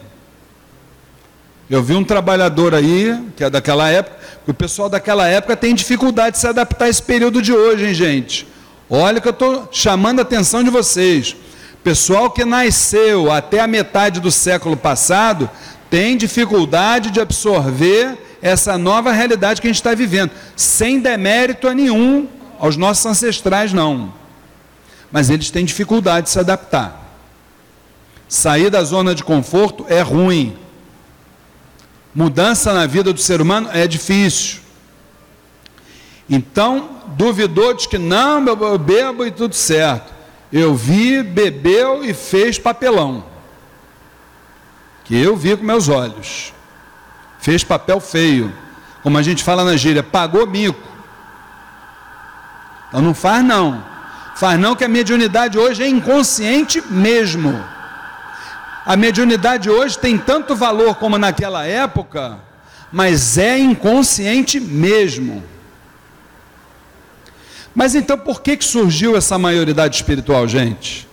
Eu vi um trabalhador aí, que é daquela época, o pessoal daquela época tem dificuldade de se adaptar a esse período de hoje, hein, gente? Olha que eu estou chamando a atenção de vocês. Pessoal que nasceu até a metade do século passado tem dificuldade de absorver essa nova realidade que a gente está vivendo, sem demérito a nenhum aos nossos ancestrais, não. Mas eles têm dificuldade de se adaptar. Sair da zona de conforto é ruim. Mudança na vida do ser humano é difícil. Então, duvidou de que não, eu bebo e tudo certo. Eu vi, bebeu e fez papelão. Que eu vi com meus olhos. Fez papel feio. Como a gente fala na gíria, pagou mico. Então não faz não. Faz não que a mediunidade hoje é inconsciente mesmo. A mediunidade hoje tem tanto valor como naquela época, mas é inconsciente mesmo. Mas então por que, que surgiu essa maioridade espiritual, gente?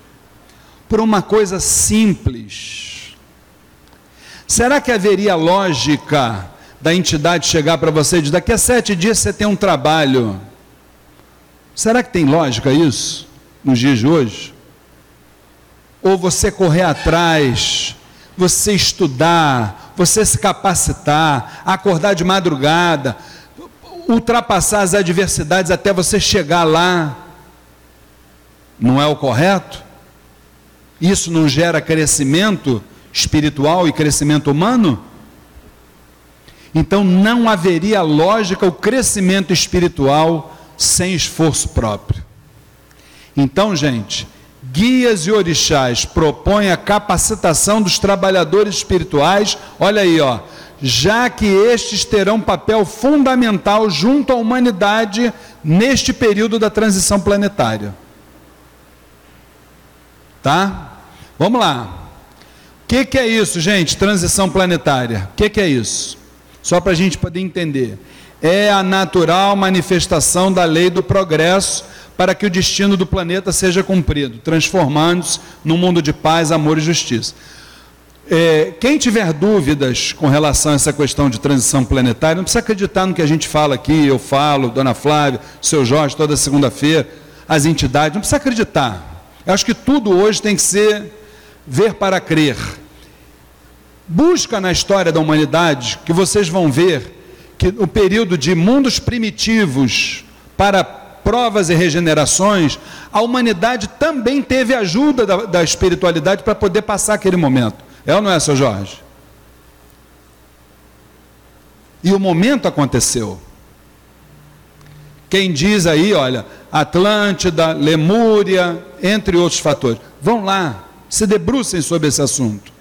Por uma coisa simples. Será que haveria lógica da entidade chegar para você e dizer, daqui a sete dias você tem um trabalho? Será que tem lógica isso nos dias de hoje? Ou você correr atrás, você estudar, você se capacitar, acordar de madrugada, ultrapassar as adversidades até você chegar lá, não é o correto? Isso não gera crescimento espiritual e crescimento humano? Então não haveria lógica o crescimento espiritual sem esforço próprio. Então, gente, guias e orixás propõem a capacitação dos trabalhadores espirituais. Olha aí, ó, já que estes terão papel fundamental junto à humanidade neste período da transição planetária. Tá? Vamos lá. O que, que, é isso, gente? Transição planetária. O que, que é isso? Só para a gente poder entender. É a natural manifestação da lei do progresso para que o destino do planeta seja cumprido, transformando-se num mundo de paz, amor e justiça. É, quem tiver dúvidas com relação a essa questão de transição planetária, não precisa acreditar no que a gente fala aqui, eu falo, Dona Flávia, seu Jorge, toda segunda-feira, as entidades, não precisa acreditar. Eu acho que tudo hoje tem que ser ver para crer. Busca na história da humanidade que vocês vão ver que o período de mundos primitivos para provas e regenerações, a humanidade também teve ajuda da, da espiritualidade para poder passar aquele momento. É ou não é, seu Jorge? E o momento aconteceu. Quem diz aí, olha, Atlântida, Lemúria, entre outros fatores. Vão lá, se debrucem sobre esse assunto.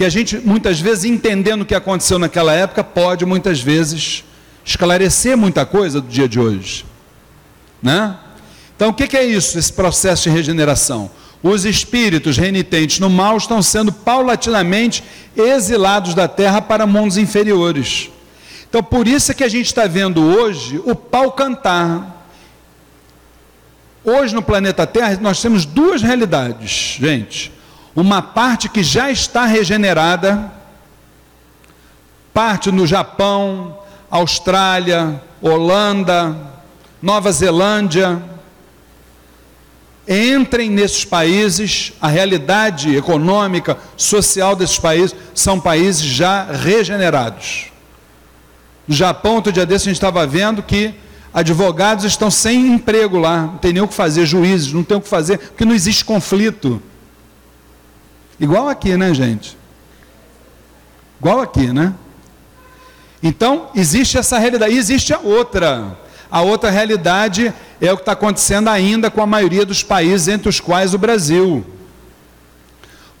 Que a gente, muitas vezes, entendendo o que aconteceu naquela época, pode, muitas vezes, esclarecer muita coisa do dia de hoje. Né? Então, o que é isso, esse processo de regeneração? Os espíritos renitentes no mal estão sendo paulatinamente exilados da terra para mundos inferiores. Então, por isso é que a gente está vendo hoje o pau cantar. Hoje no planeta Terra nós temos duas realidades, gente uma parte que já está regenerada, parte no Japão, Austrália, Holanda, Nova Zelândia. Entrem nesses países, a realidade econômica, social desses países são países já regenerados. No Japão, outro dia desse, a gente estava vendo que advogados estão sem emprego lá, não tem nem o que fazer, juízes, não tem o que fazer, porque não existe conflito. Igual aqui, né, gente? Igual aqui, né? Então, existe essa realidade. E existe a outra. A outra realidade é o que está acontecendo ainda com a maioria dos países, entre os quais o Brasil.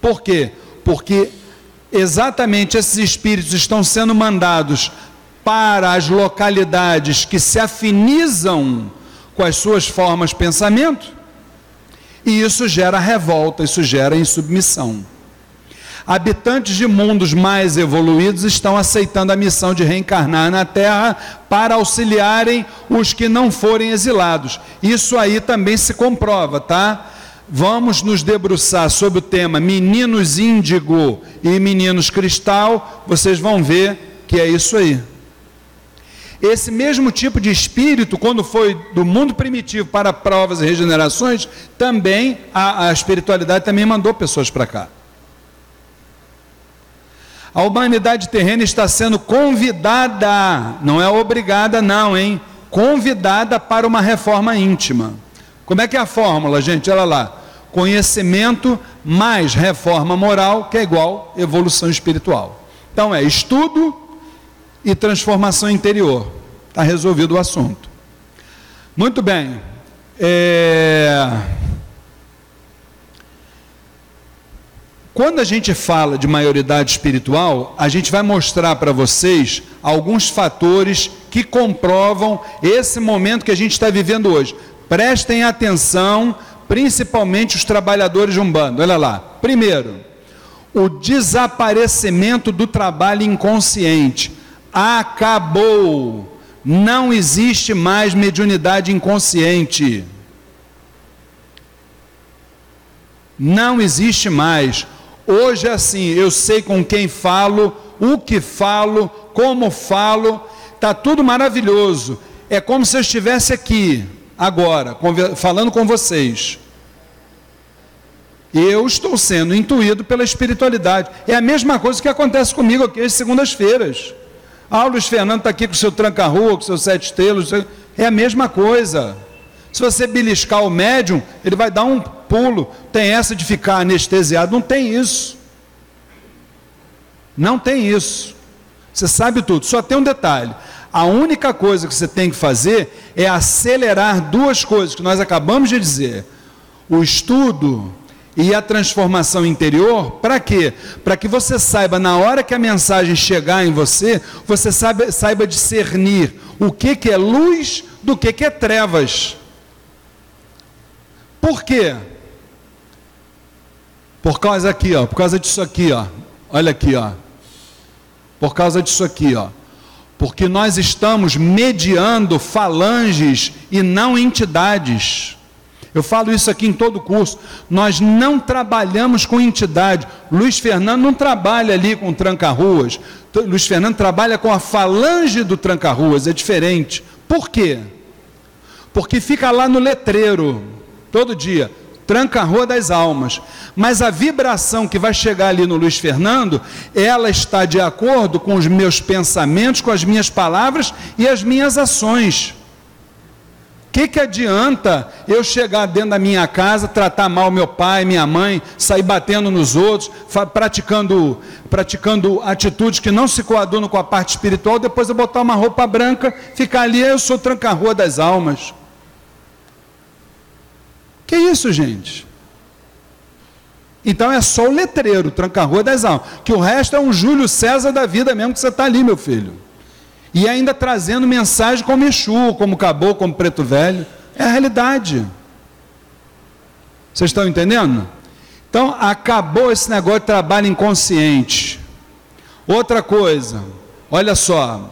Por quê? Porque exatamente esses espíritos estão sendo mandados para as localidades que se afinizam com as suas formas de pensamento e isso gera revolta, isso gera insubmissão. Habitantes de mundos mais evoluídos estão aceitando a missão de reencarnar na Terra para auxiliarem os que não forem exilados. Isso aí também se comprova, tá? Vamos nos debruçar sobre o tema meninos índigo e meninos cristal, vocês vão ver que é isso aí. Esse mesmo tipo de espírito, quando foi do mundo primitivo para provas e regenerações, também a, a espiritualidade também mandou pessoas para cá. A humanidade terrena está sendo convidada, não é obrigada, não, hein? Convidada para uma reforma íntima. Como é que é a fórmula, gente? Olha lá. Conhecimento mais reforma moral, que é igual evolução espiritual. Então é estudo, e transformação interior. Está resolvido o assunto. Muito bem. É... Quando a gente fala de maioridade espiritual, a gente vai mostrar para vocês alguns fatores que comprovam esse momento que a gente está vivendo hoje. Prestem atenção, principalmente os trabalhadores de Umbanda. Olha lá. Primeiro, o desaparecimento do trabalho inconsciente acabou. Não existe mais mediunidade inconsciente. Não existe mais. Hoje é assim, eu sei com quem falo, o que falo, como falo, está tudo maravilhoso. É como se eu estivesse aqui, agora, falando com vocês. Eu estou sendo intuído pela espiritualidade. É a mesma coisa que acontece comigo aqui às segundas-feiras. Ah, o Luiz Fernando está aqui com o seu tranca-rua, com seus sete estrelas. É a mesma coisa. Se você beliscar o médium, ele vai dar um pulo. Tem essa de ficar anestesiado. Não tem isso. Não tem isso. Você sabe tudo. Só tem um detalhe. A única coisa que você tem que fazer é acelerar duas coisas que nós acabamos de dizer: o estudo e a transformação interior, para quê? Para que você saiba, na hora que a mensagem chegar em você, você saiba, saiba discernir o que, que é luz do que, que é trevas. Por quê? Por causa aqui, ó, por causa disso aqui, ó. Olha aqui, ó. Por causa disso aqui, ó. Porque nós estamos mediando falanges e não entidades. Eu falo isso aqui em todo o curso. Nós não trabalhamos com entidade. Luiz Fernando não trabalha ali com tranca-ruas. Luiz Fernando trabalha com a falange do tranca-ruas. É diferente. Por quê? Porque fica lá no letreiro, todo dia tranca-rua das almas. Mas a vibração que vai chegar ali no Luiz Fernando, ela está de acordo com os meus pensamentos, com as minhas palavras e as minhas ações. Que, que adianta eu chegar dentro da minha casa, tratar mal meu pai, minha mãe, sair batendo nos outros, praticando, praticando atitudes que não se coadunam com a parte espiritual, depois eu botar uma roupa branca, ficar ali, eu sou tranca-rua das almas. Que isso, gente? Então é só o letreiro, tranca-rua das almas. Que o resto é um Júlio César da vida mesmo que você está ali, meu filho. E ainda trazendo mensagem como Exu, como Caboclo, como Preto Velho. É a realidade. Vocês estão entendendo? Então acabou esse negócio de trabalho inconsciente. Outra coisa, olha só.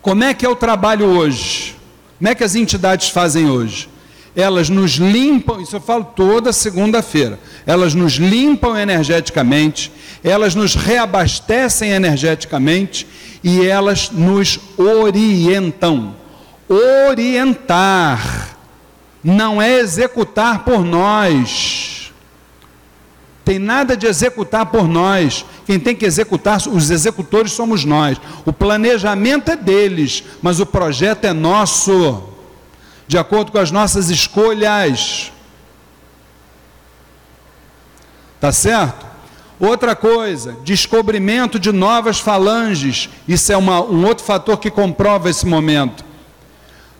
Como é que é o trabalho hoje? Como é que as entidades fazem hoje? Elas nos limpam, isso eu falo toda segunda-feira, elas nos limpam energeticamente, elas nos reabastecem energeticamente e elas nos orientam. Orientar não é executar por nós. Tem nada de executar por nós. Quem tem que executar, os executores somos nós. O planejamento é deles, mas o projeto é nosso de acordo com as nossas escolhas. Tá certo? Outra coisa, descobrimento de novas falanges. Isso é uma, um outro fator que comprova esse momento.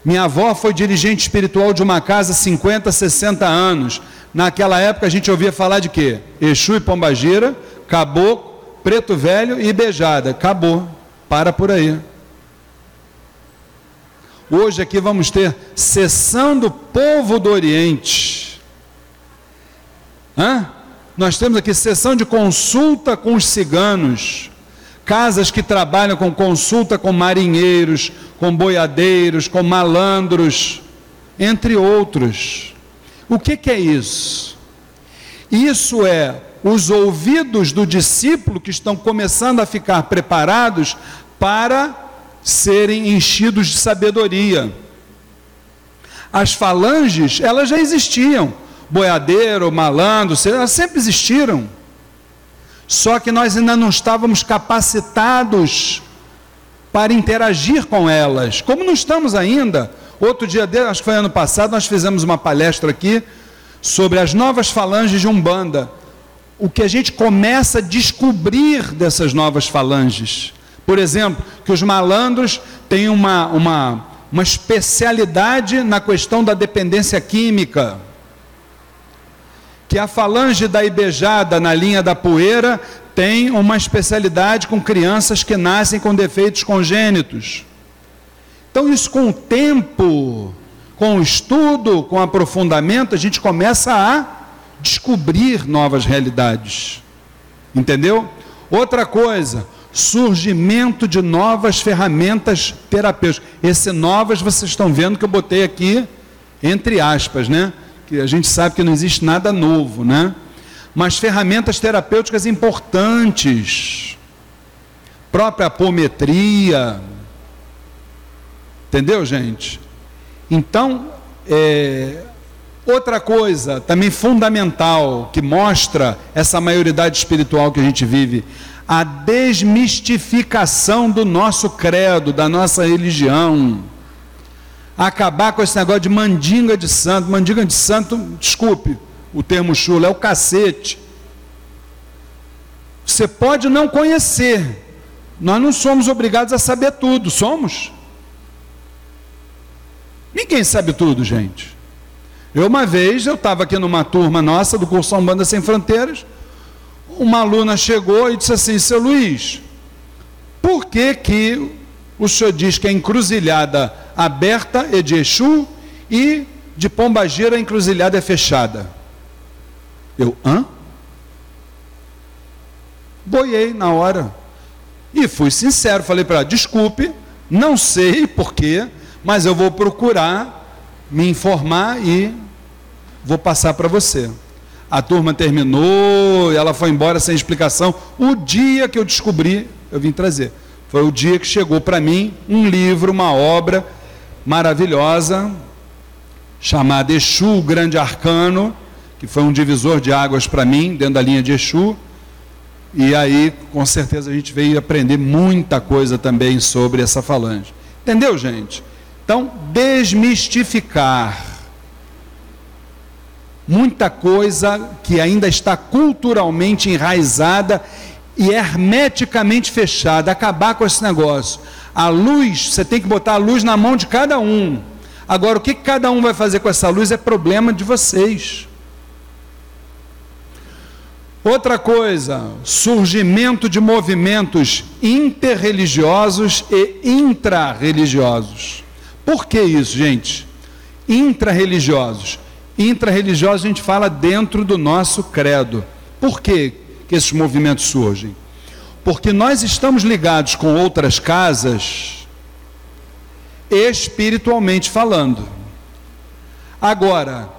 Minha avó foi dirigente espiritual de uma casa há 50, 60 anos. Naquela época a gente ouvia falar de quê? Exu e Pombagira, Caboclo, Preto Velho e Beijada. Acabou. Para por aí. Hoje aqui vamos ter sessão do povo do Oriente. Hã? Nós temos aqui sessão de consulta com os ciganos, casas que trabalham com consulta com marinheiros, com boiadeiros, com malandros, entre outros. O que, que é isso? Isso é os ouvidos do discípulo que estão começando a ficar preparados para serem enchidos de sabedoria. As falanges, elas já existiam. Boiadeiro, malandro, elas sempre existiram. Só que nós ainda não estávamos capacitados para interagir com elas. Como não estamos ainda, outro dia, acho que foi ano passado, nós fizemos uma palestra aqui sobre as novas falanges de Umbanda. O que a gente começa a descobrir dessas novas falanges. Por exemplo, que os malandros têm uma, uma, uma especialidade na questão da dependência química. Que a falange da Ibejada na linha da poeira tem uma especialidade com crianças que nascem com defeitos congênitos. Então, isso com o tempo, com o estudo, com o aprofundamento, a gente começa a descobrir novas realidades. Entendeu? Outra coisa, surgimento de novas ferramentas terapêuticas. Esse novas vocês estão vendo que eu botei aqui entre aspas, né? Que a gente sabe que não existe nada novo, né? Mas ferramentas terapêuticas importantes. Própria apometria. Entendeu, gente? Então, é, outra coisa também fundamental que mostra essa maioridade espiritual que a gente vive a desmistificação do nosso credo, da nossa religião. Acabar com esse negócio de mandinga de santo. Mandinga de santo, desculpe o termo chulo, é o cacete. Você pode não conhecer, nós não somos obrigados a saber tudo, somos? Ninguém sabe tudo, gente. Eu uma vez, eu estava aqui numa turma nossa do curso Banda Sem Fronteiras, uma aluna chegou e disse assim: Seu Luiz, por que, que o senhor diz que a encruzilhada aberta é de Exu e de Pombagira a encruzilhada é fechada? Eu, hã? Boiei na hora. E fui sincero, falei para ela: desculpe, não sei porquê, mas eu vou procurar me informar e vou passar para você. A turma terminou, ela foi embora sem explicação. O dia que eu descobri, eu vim trazer. Foi o dia que chegou para mim um livro, uma obra maravilhosa, chamada Exu, o Grande Arcano, que foi um divisor de águas para mim, dentro da linha de Exu. E aí, com certeza, a gente veio aprender muita coisa também sobre essa falange. Entendeu, gente? Então, desmistificar muita coisa que ainda está culturalmente enraizada e hermeticamente fechada, acabar com esse negócio. A luz, você tem que botar a luz na mão de cada um. Agora, o que cada um vai fazer com essa luz é problema de vocês. Outra coisa, surgimento de movimentos interreligiosos e intrarreligiosos. Por que isso, gente? Intrarreligiosos. Intrarreligiosos a gente fala dentro do nosso credo. Por que, que esses movimentos surgem? Porque nós estamos ligados com outras casas, espiritualmente falando. Agora,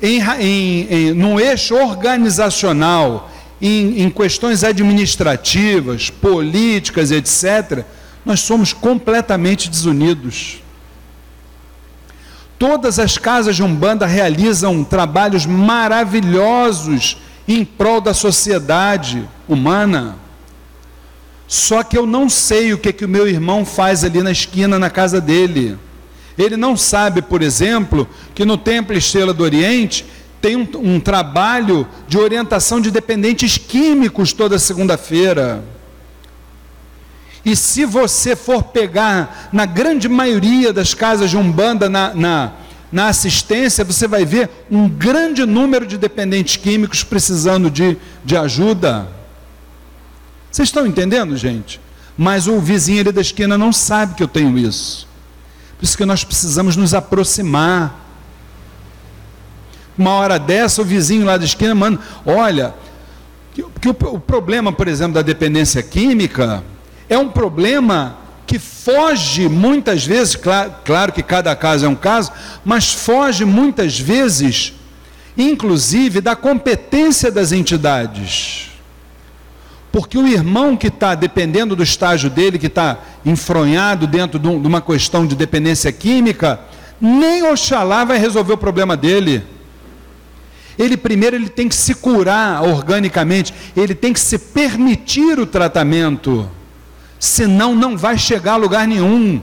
em, em, em, num eixo organizacional, em, em questões administrativas, políticas, etc., nós somos completamente desunidos. Todas as casas de Umbanda realizam trabalhos maravilhosos em prol da sociedade humana. Só que eu não sei o que, que o meu irmão faz ali na esquina, na casa dele. Ele não sabe, por exemplo, que no Templo Estrela do Oriente tem um, um trabalho de orientação de dependentes químicos toda segunda-feira. E se você for pegar na grande maioria das casas de Umbanda na, na, na assistência, você vai ver um grande número de dependentes químicos precisando de, de ajuda. Vocês estão entendendo, gente? Mas o vizinho ali da esquina não sabe que eu tenho isso. Por isso que nós precisamos nos aproximar. Uma hora dessa, o vizinho lá da esquina manda, olha, que, que o, o problema, por exemplo, da dependência química é um problema que foge muitas vezes, claro, claro, que cada caso é um caso, mas foge muitas vezes, inclusive, da competência das entidades. Porque o irmão que está, dependendo do estágio dele, que está enfronhado dentro de uma questão de dependência química, nem Oxalá vai resolver o problema dele. Ele primeiro ele tem que se curar organicamente, ele tem que se permitir o tratamento, senão não vai chegar a lugar nenhum.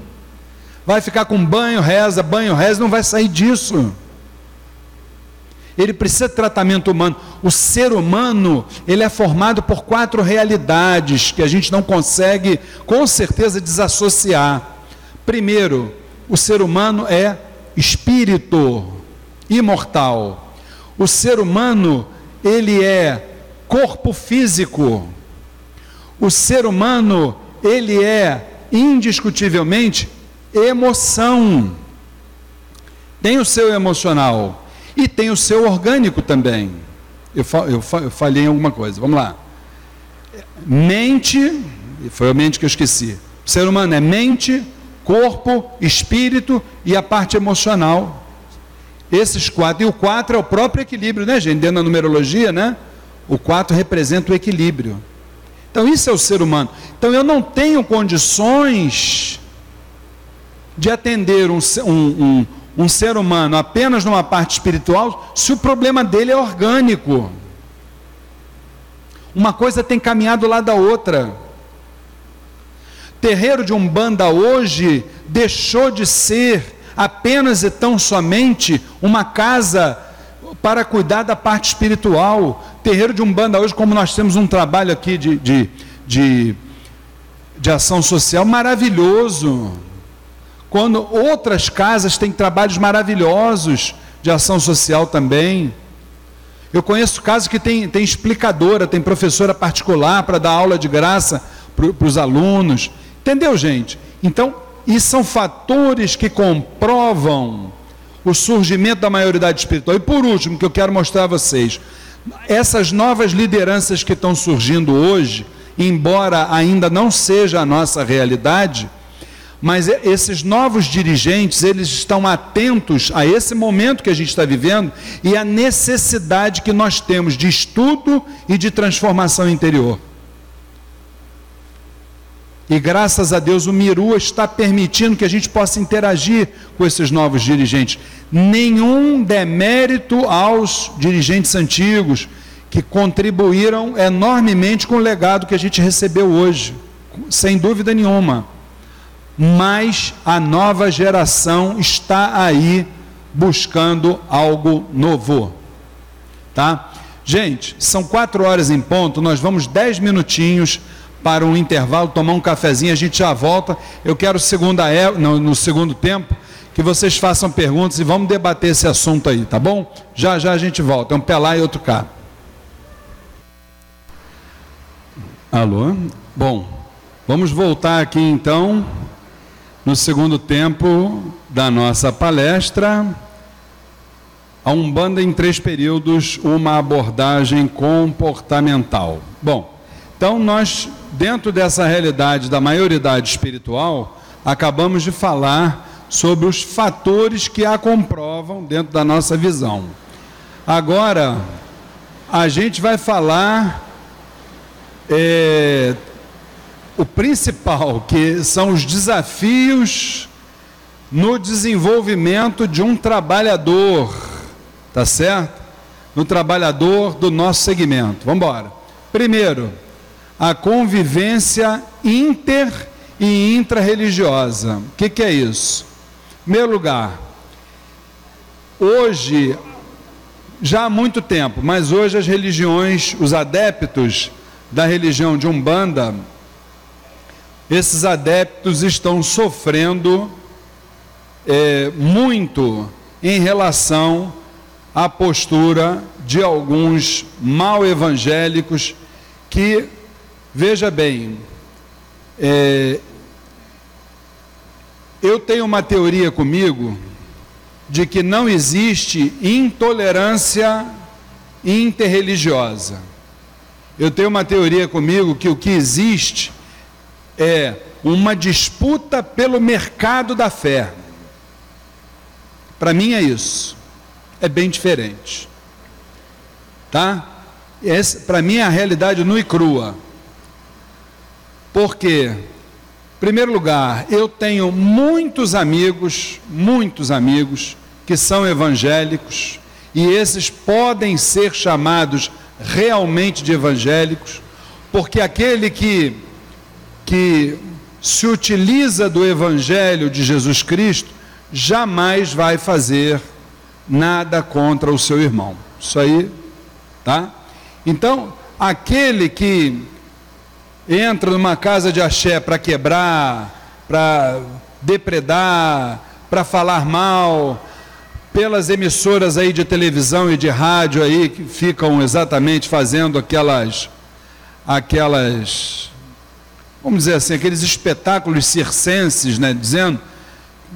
Vai ficar com banho, reza, banho, reza, não vai sair disso ele precisa de tratamento humano. O ser humano, ele é formado por quatro realidades que a gente não consegue, com certeza, desassociar. Primeiro, o ser humano é espírito imortal. O ser humano, ele é corpo físico. O ser humano, ele é indiscutivelmente emoção. Tem o seu emocional e tem o seu orgânico também. Eu, eu, eu falhei em alguma coisa. Vamos lá. Mente, foi a mente que eu esqueci. O ser humano é mente, corpo, espírito e a parte emocional. Esses quatro. E o quatro é o próprio equilíbrio, né, gente? Dentro da numerologia, né? O quatro representa o equilíbrio. Então, isso é o ser humano. Então, eu não tenho condições de atender um, um, um um ser humano apenas numa parte espiritual se o problema dele é orgânico. Uma coisa tem caminhado lá da outra. Terreiro de Umbanda hoje deixou de ser apenas e tão somente uma casa para cuidar da parte espiritual. Terreiro de Umbanda hoje, como nós temos um trabalho aqui de, de, de, de ação social maravilhoso quando outras casas têm trabalhos maravilhosos de ação social também. Eu conheço casos que tem, tem explicadora, tem professora particular para dar aula de graça para os alunos. Entendeu, gente? Então, e são fatores que comprovam o surgimento da maioridade espiritual. E por último, que eu quero mostrar a vocês, essas novas lideranças que estão surgindo hoje, embora ainda não seja a nossa realidade, mas esses novos dirigentes, eles estão atentos a esse momento que a gente está vivendo e a necessidade que nós temos de estudo e de transformação interior. E graças a Deus o Miru está permitindo que a gente possa interagir com esses novos dirigentes. Nenhum demérito aos dirigentes antigos que contribuíram enormemente com o legado que a gente recebeu hoje, sem dúvida nenhuma. Mas a nova geração está aí buscando algo novo. Tá? Gente, são quatro horas em ponto, nós vamos dez minutinhos para um intervalo, tomar um cafezinho, a gente já volta. Eu quero segunda, é, no, segundo tempo que vocês façam perguntas e vamos debater esse assunto aí, tá bom? Já já a gente volta. É um pé lá e outro cá. Alô? Bom, vamos voltar aqui então no segundo tempo da nossa palestra. A Umbanda em três períodos, uma abordagem comportamental. Bom, então nós dentro dessa realidade da maioridade espiritual, acabamos de falar sobre os fatores que a comprovam dentro da nossa visão. Agora, a gente vai falar é, o principal, que são os desafios no desenvolvimento de um trabalhador, tá certo? No trabalhador do nosso segmento. Vamos embora. Primeiro, a convivência inter e intrarreligiosa. O que, que é isso? Meu lugar, hoje, já há muito tempo, mas hoje as religiões, os adeptos da religião de Umbanda, esses adeptos estão sofrendo é, muito em relação à postura de alguns mal evangélicos que Veja bem, é, eu tenho uma teoria comigo de que não existe intolerância interreligiosa. Eu tenho uma teoria comigo que o que existe é uma disputa pelo mercado da fé. Para mim é isso. É bem diferente. Tá? Para mim é a realidade nua e crua. Porque, em primeiro lugar, eu tenho muitos amigos, muitos amigos que são evangélicos, e esses podem ser chamados realmente de evangélicos, porque aquele que, que se utiliza do evangelho de Jesus Cristo jamais vai fazer nada contra o seu irmão. Isso aí, tá? Então, aquele que entra numa casa de axé para quebrar, para depredar, para falar mal, pelas emissoras aí de televisão e de rádio aí que ficam exatamente fazendo aquelas aquelas vamos dizer assim, aqueles espetáculos circenses, né, dizendo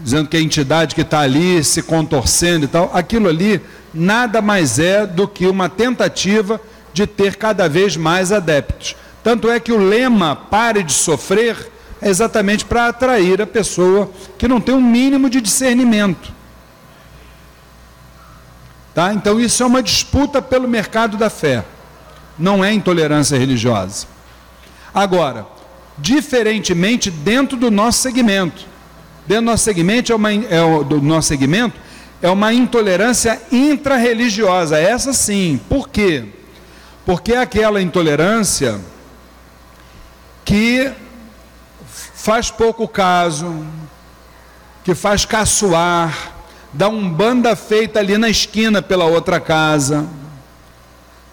dizendo que a entidade que está ali se contorcendo e tal, aquilo ali nada mais é do que uma tentativa de ter cada vez mais adeptos. Tanto é que o lema pare de sofrer é exatamente para atrair a pessoa que não tem um mínimo de discernimento. Tá? Então isso é uma disputa pelo mercado da fé. Não é intolerância religiosa. Agora, diferentemente dentro do nosso segmento. Dentro do nosso segmento é uma, é, do nosso segmento é uma intolerância intrarreligiosa. Essa sim. Por quê? Porque aquela intolerância que faz pouco caso, que faz caçoar, dá um banda feita ali na esquina pela outra casa.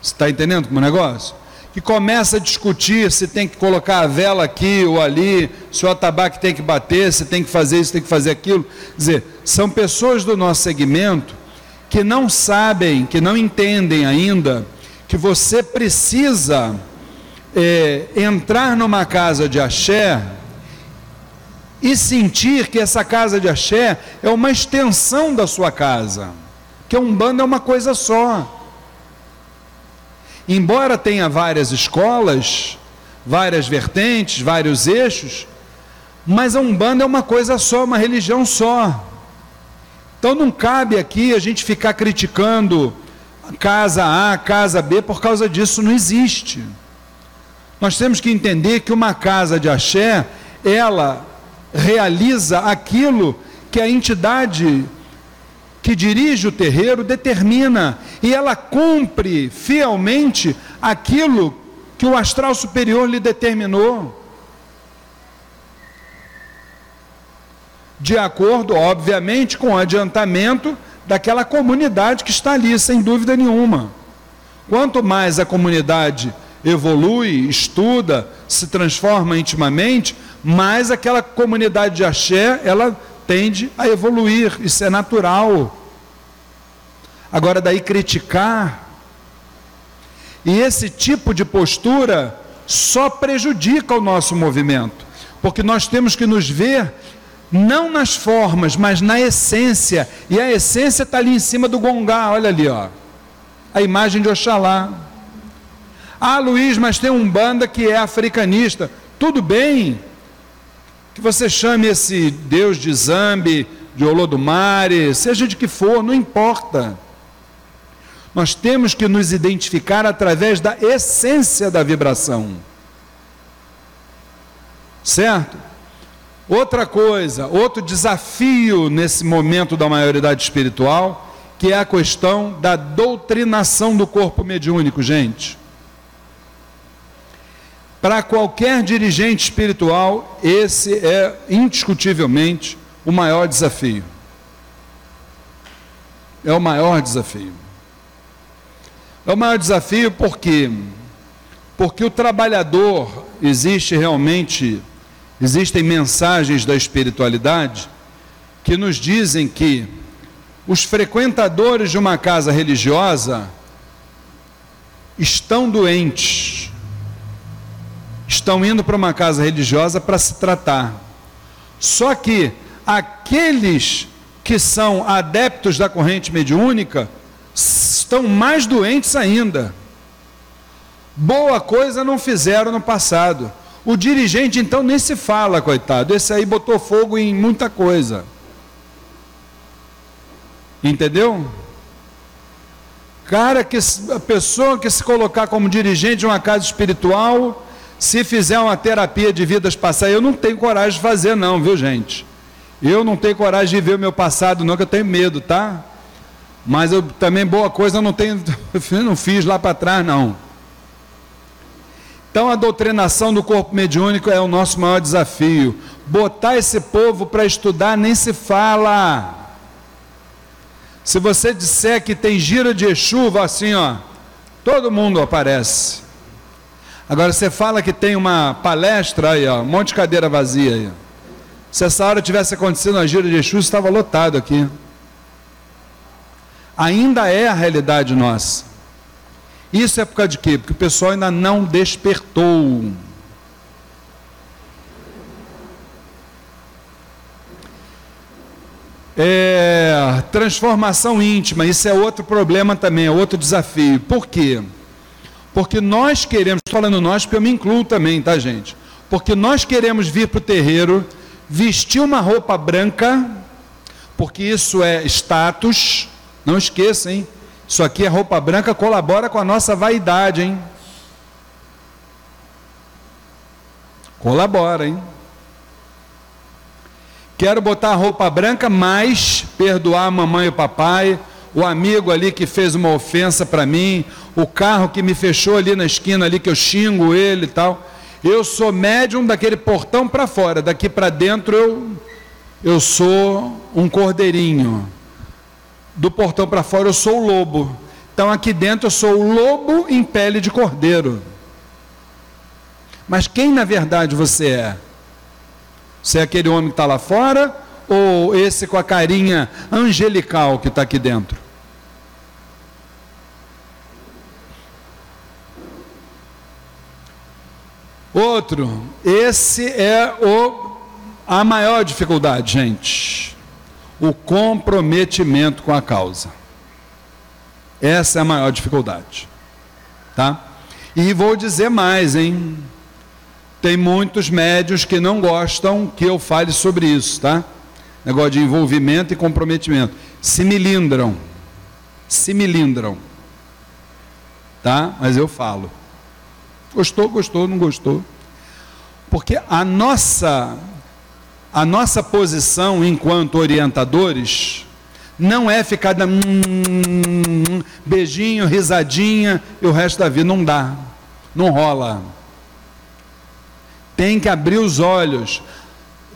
Você está entendendo como é o negócio? Que começa a discutir se tem que colocar a vela aqui ou ali, se o atabaque tem que bater, se tem que fazer isso, tem que fazer aquilo. Quer dizer, são pessoas do nosso segmento que não sabem, que não entendem ainda que você precisa é, entrar numa casa de axé e sentir que essa casa de axé é uma extensão da sua casa, que a Umbanda é uma coisa só. Embora tenha várias escolas, várias vertentes, vários eixos, mas a Umbanda é uma coisa só, uma religião só. Então não cabe aqui a gente ficar criticando casa A, casa B, por causa disso não existe. Nós temos que entender que uma casa de axé, ela realiza aquilo que a entidade que dirige o terreiro determina, e ela cumpre fielmente aquilo que o astral superior lhe determinou. De acordo, obviamente, com o adiantamento daquela comunidade que está ali, sem dúvida nenhuma. Quanto mais a comunidade evolui, estuda, se transforma intimamente, mais aquela comunidade de axé, ela tende a evoluir, isso é natural. Agora, daí criticar, e esse tipo de postura só prejudica o nosso movimento, porque nós temos que nos ver não nas formas, mas na essência, e a essência está ali em cima do gongá, olha ali, ó, a imagem de Oxalá. Ah, Luiz, mas tem um banda que é africanista. Tudo bem, que você chame esse Deus de Zambi, de Olodumare, seja de que for, não importa. Nós temos que nos identificar através da essência da vibração. Certo? Outra coisa, outro desafio nesse momento da maioridade espiritual, que é a questão da doutrinação do corpo mediúnico, gente. Para qualquer dirigente espiritual, esse é indiscutivelmente o maior desafio. É o maior desafio. É o maior desafio porque porque o trabalhador existe realmente existem mensagens da espiritualidade que nos dizem que os frequentadores de uma casa religiosa estão doentes estão indo para uma casa religiosa para se tratar. Só que aqueles que são adeptos da corrente mediúnica estão mais doentes ainda. Boa coisa não fizeram no passado. O dirigente então nem se fala, coitado. Esse aí botou fogo em muita coisa. Entendeu? Cara que a pessoa que se colocar como dirigente de uma casa espiritual, se fizer uma terapia de vidas passadas, eu não tenho coragem de fazer, não, viu, gente? Eu não tenho coragem de ver o meu passado, não, que eu tenho medo, tá? Mas eu também, boa coisa, eu não tenho, não fiz lá para trás, não. Então, a doutrinação do corpo mediúnico é o nosso maior desafio. Botar esse povo para estudar nem se fala. Se você disser que tem gira de chuva assim, ó, todo mundo aparece. Agora você fala que tem uma palestra aí, ó, um monte de cadeira vazia aí. Se essa hora tivesse acontecido na gira de Exu, estava lotado aqui. Ainda é a realidade nossa. Isso é por causa de quê? Porque o pessoal ainda não despertou. É, transformação íntima, isso é outro problema também, é outro desafio. Por quê? Porque nós queremos, falando nós, porque eu me incluo também, tá, gente? Porque nós queremos vir para o terreiro, vestir uma roupa branca, porque isso é status. Não esqueça, hein? Isso aqui é roupa branca, colabora com a nossa vaidade, hein? Colabora, hein? Quero botar a roupa branca, mas perdoar a mamãe e o papai, o amigo ali que fez uma ofensa para mim, o carro que me fechou ali na esquina ali que eu xingo ele e tal. Eu sou médium daquele portão para fora, daqui para dentro eu eu sou um cordeirinho. Do portão para fora eu sou o lobo. Então aqui dentro eu sou o lobo em pele de cordeiro. Mas quem na verdade você é? Você é aquele homem que está lá fora ou esse com a carinha angelical que está aqui dentro? Outro, esse é o, a maior dificuldade, gente. O comprometimento com a causa. Essa é a maior dificuldade. Tá? E vou dizer mais, hein? Tem muitos médios que não gostam que eu fale sobre isso, tá? Negócio de envolvimento e comprometimento. Se milindram. Se milindram. Tá? Mas eu falo. Gostou, gostou, não gostou. Porque a nossa a nossa posição enquanto orientadores não é ficar dando hum, beijinho, risadinha e o resto da vida não dá. Não rola. Tem que abrir os olhos.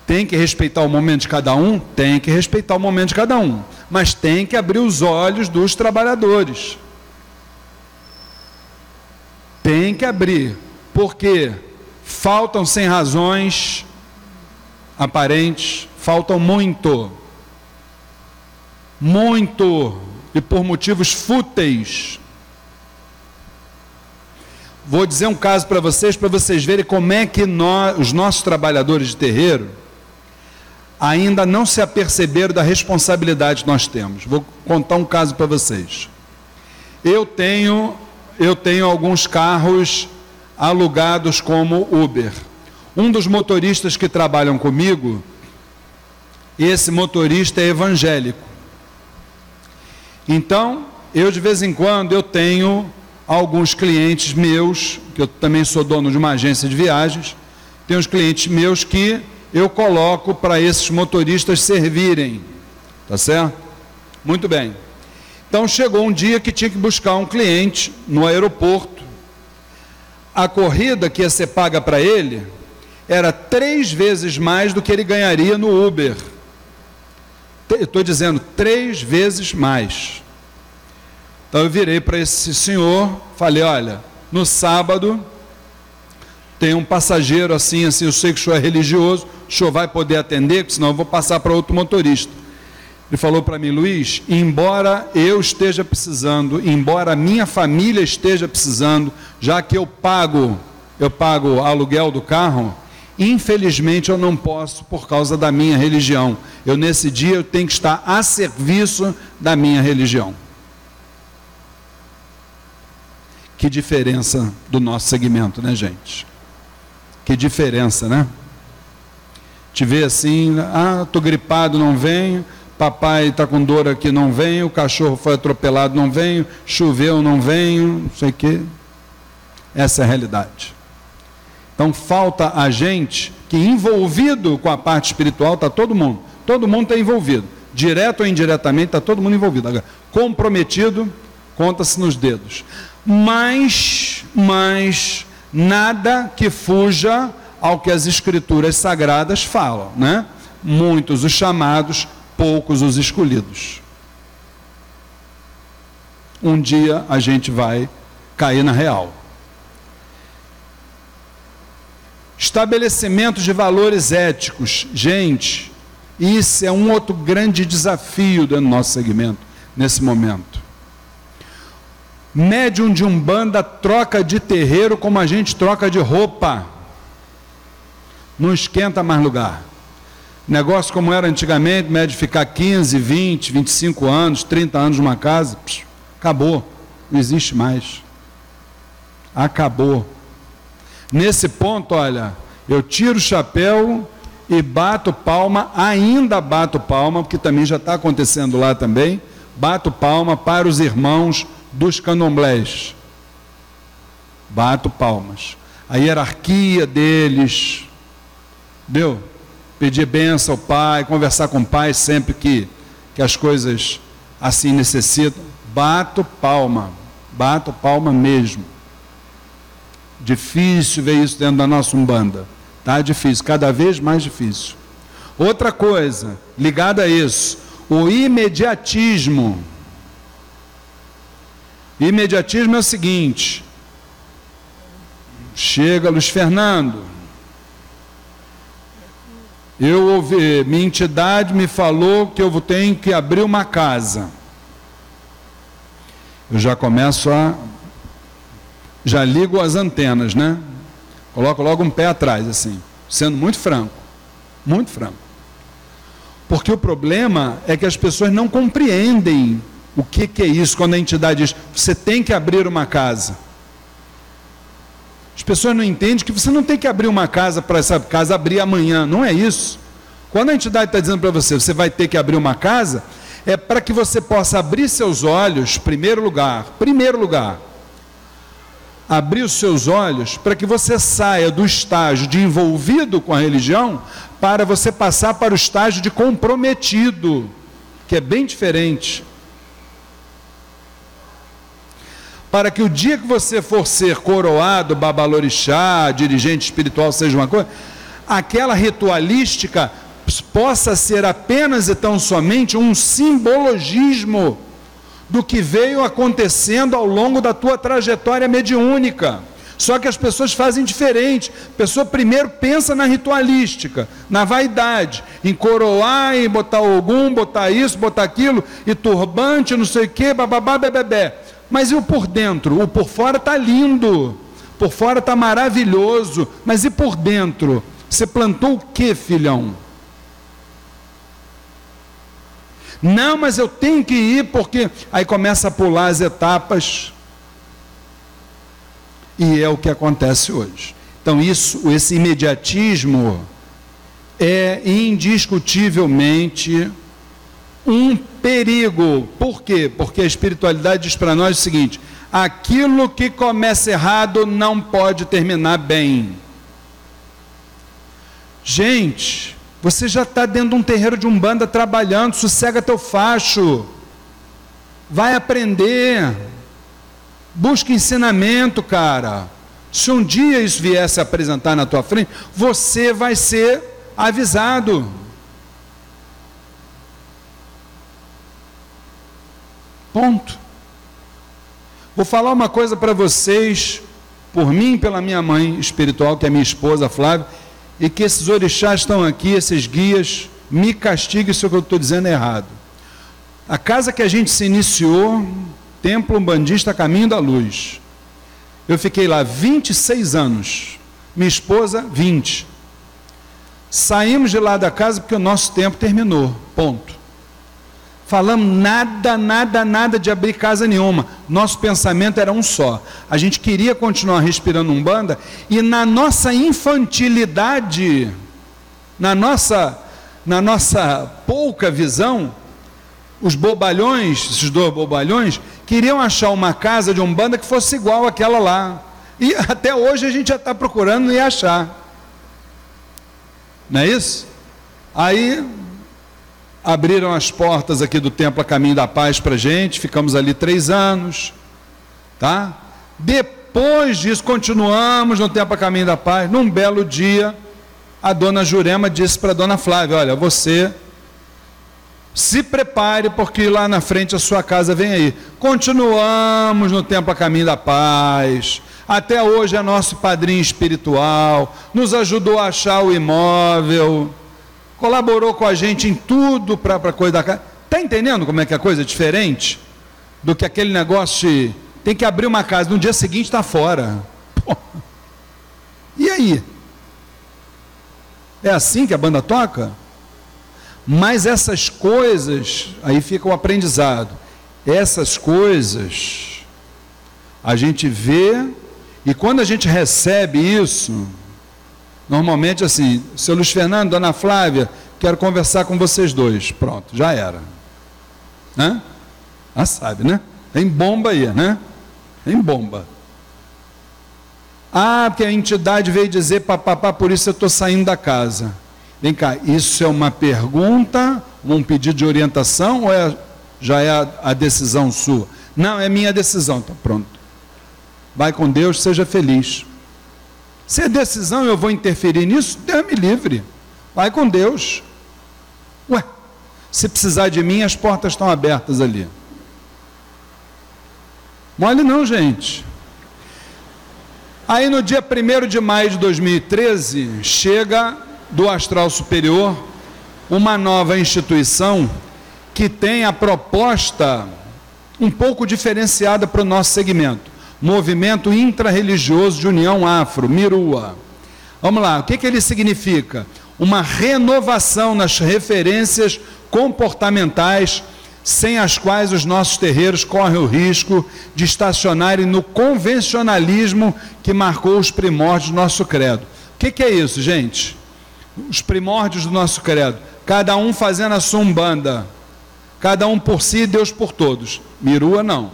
Tem que respeitar o momento de cada um? Tem que respeitar o momento de cada um. Mas tem que abrir os olhos dos trabalhadores. Tem que abrir. Porque faltam sem razões aparentes, faltam muito. Muito. E por motivos fúteis. Vou dizer um caso para vocês, para vocês verem como é que nós, os nossos trabalhadores de terreiro ainda não se aperceberam da responsabilidade que nós temos. Vou contar um caso para vocês. Eu tenho, eu tenho alguns carros alugados como Uber. Um dos motoristas que trabalham comigo, esse motorista é evangélico. Então, eu de vez em quando eu tenho alguns clientes meus, que eu também sou dono de uma agência de viagens, tem uns clientes meus que eu coloco para esses motoristas servirem. Tá certo? Muito bem. Então chegou um dia que tinha que buscar um cliente no aeroporto. A corrida que ia ser paga para ele era três vezes mais do que ele ganharia no Uber. Estou dizendo três vezes mais. Então eu virei para esse senhor, falei: olha, no sábado tem um passageiro assim, assim, eu sei que o senhor é religioso, o senhor vai poder atender, senão eu vou passar para outro motorista. Ele falou para mim, Luiz, embora eu esteja precisando, embora minha família esteja precisando, já que eu pago, eu pago aluguel do carro, infelizmente eu não posso por causa da minha religião. Eu nesse dia eu tenho que estar a serviço da minha religião. Que diferença do nosso segmento, né, gente? Que diferença, né? Te vê assim, ah, tô gripado, não venho. Papai está com dor aqui, não venho. O cachorro foi atropelado, não venho. Choveu, não venho. Não sei o quê. Essa é a realidade. Então falta a gente que envolvido com a parte espiritual está todo mundo. Todo mundo está envolvido. Direto ou indiretamente está todo mundo envolvido. Agora, comprometido, conta-se nos dedos mas, mas nada que fuja ao que as escrituras sagradas falam, né? Muitos os chamados, poucos os escolhidos. Um dia a gente vai cair na real. Estabelecimento de valores éticos. Gente, isso é um outro grande desafio do nosso segmento nesse momento. Médium de umbanda troca de terreiro como a gente troca de roupa. Não esquenta mais lugar. Negócio como era antigamente, médio ficar 15, 20, 25 anos, 30 anos numa casa, psh, acabou. Não existe mais. Acabou. Nesse ponto, olha, eu tiro o chapéu e bato palma, ainda bato palma, porque também já está acontecendo lá também. Bato palma para os irmãos dos candomblés. Bato palmas. A hierarquia deles. Deu? Pedir benção ao pai, conversar com o pai sempre que, que as coisas assim necessitam. Bato palma. Bato palma mesmo. Difícil ver isso dentro da nossa Umbanda. Tá difícil, cada vez mais difícil. Outra coisa ligada a isso, o imediatismo. Imediatismo é o seguinte: chega Luiz Fernando, eu ouvi, minha entidade me falou que eu tenho que abrir uma casa. Eu já começo a. Já ligo as antenas, né? Coloco logo um pé atrás, assim, sendo muito franco. Muito franco. Porque o problema é que as pessoas não compreendem o que, que é isso quando a entidade diz: você tem que abrir uma casa? As pessoas não entendem que você não tem que abrir uma casa para essa casa abrir amanhã, não é isso. Quando a entidade está dizendo para você, você vai ter que abrir uma casa, é para que você possa abrir seus olhos, primeiro lugar, primeiro lugar, abrir os seus olhos para que você saia do estágio de envolvido com a religião para você passar para o estágio de comprometido, que é bem diferente. Para que o dia que você for ser coroado, babalorixá, dirigente espiritual, seja uma coisa, aquela ritualística possa ser apenas e tão somente um simbologismo do que veio acontecendo ao longo da tua trajetória mediúnica. Só que as pessoas fazem diferente. A pessoa primeiro pensa na ritualística, na vaidade, em coroar, em botar algum, botar isso, botar aquilo, e turbante, não sei o quê, bababá, bebê. Mas e o por dentro? O por fora está lindo, por fora está maravilhoso, mas e por dentro? Você plantou o que, filhão? Não, mas eu tenho que ir porque aí começa a pular as etapas. E é o que acontece hoje. Então isso, esse imediatismo é indiscutivelmente um perigo. Por quê? Porque a espiritualidade diz para nós o seguinte: aquilo que começa errado não pode terminar bem. Gente, você já está dentro de um terreiro de umbanda trabalhando, sossega teu facho. Vai aprender. Busca ensinamento, cara. Se um dia isso viesse a apresentar na tua frente, você vai ser avisado. Ponto. Vou falar uma coisa para vocês, por mim e pela minha mãe espiritual, que é minha esposa Flávia e que esses orixás estão aqui, esses guias, me castiguem se o que eu estou dizendo é errado. A casa que a gente se iniciou, Templo Umbandista Caminho da Luz. Eu fiquei lá 26 anos, minha esposa 20. Saímos de lá da casa porque o nosso tempo terminou. Ponto. Falamos nada, nada, nada de abrir casa nenhuma. Nosso pensamento era um só. A gente queria continuar respirando umbanda e na nossa infantilidade, na nossa, na nossa pouca visão, os bobalhões, esses dois bobalhões, queriam achar uma casa de umbanda que fosse igual àquela lá. E até hoje a gente já está procurando e achar. Não é isso? Aí abriram as portas aqui do templo a caminho da paz para gente, ficamos ali três anos, tá? Depois disso, continuamos no templo a caminho da paz. Num belo dia, a dona Jurema disse para a dona Flávia: Olha, você se prepare, porque lá na frente a sua casa vem aí. Continuamos no templo a caminho da paz. Até hoje é nosso padrinho espiritual, nos ajudou a achar o imóvel colaborou com a gente em tudo para a coisa da casa. Está entendendo como é que a coisa é diferente? Do que aquele negócio de tem que abrir uma casa, no dia seguinte está fora. Pô. E aí? É assim que a banda toca? Mas essas coisas, aí fica o aprendizado. Essas coisas, a gente vê, e quando a gente recebe isso, Normalmente assim, seu Luiz Fernando, dona Flávia, quero conversar com vocês dois. Pronto, já era. Né? Ah, sabe, né? Tem bomba aí, né? Tem bomba. Ah, porque a entidade veio dizer papapá, por isso eu estou saindo da casa. Vem cá, isso é uma pergunta, um pedido de orientação ou é, já é a, a decisão sua? Não, é minha decisão. Então pronto. Vai com Deus, seja feliz. Se é decisão, eu vou interferir nisso, Deus me livre. Vai com Deus. Ué, se precisar de mim, as portas estão abertas ali. Mole não, gente. Aí no dia 1 de maio de 2013, chega do Astral Superior uma nova instituição que tem a proposta um pouco diferenciada para o nosso segmento. Movimento Intrarreligioso de União Afro, Mirua. Vamos lá, o que, que ele significa? Uma renovação nas referências comportamentais sem as quais os nossos terreiros correm o risco de estacionarem no convencionalismo que marcou os primórdios do nosso credo. O que, que é isso, gente? Os primórdios do nosso credo. Cada um fazendo a sua umbanda. Cada um por si, Deus por todos. Mirua não.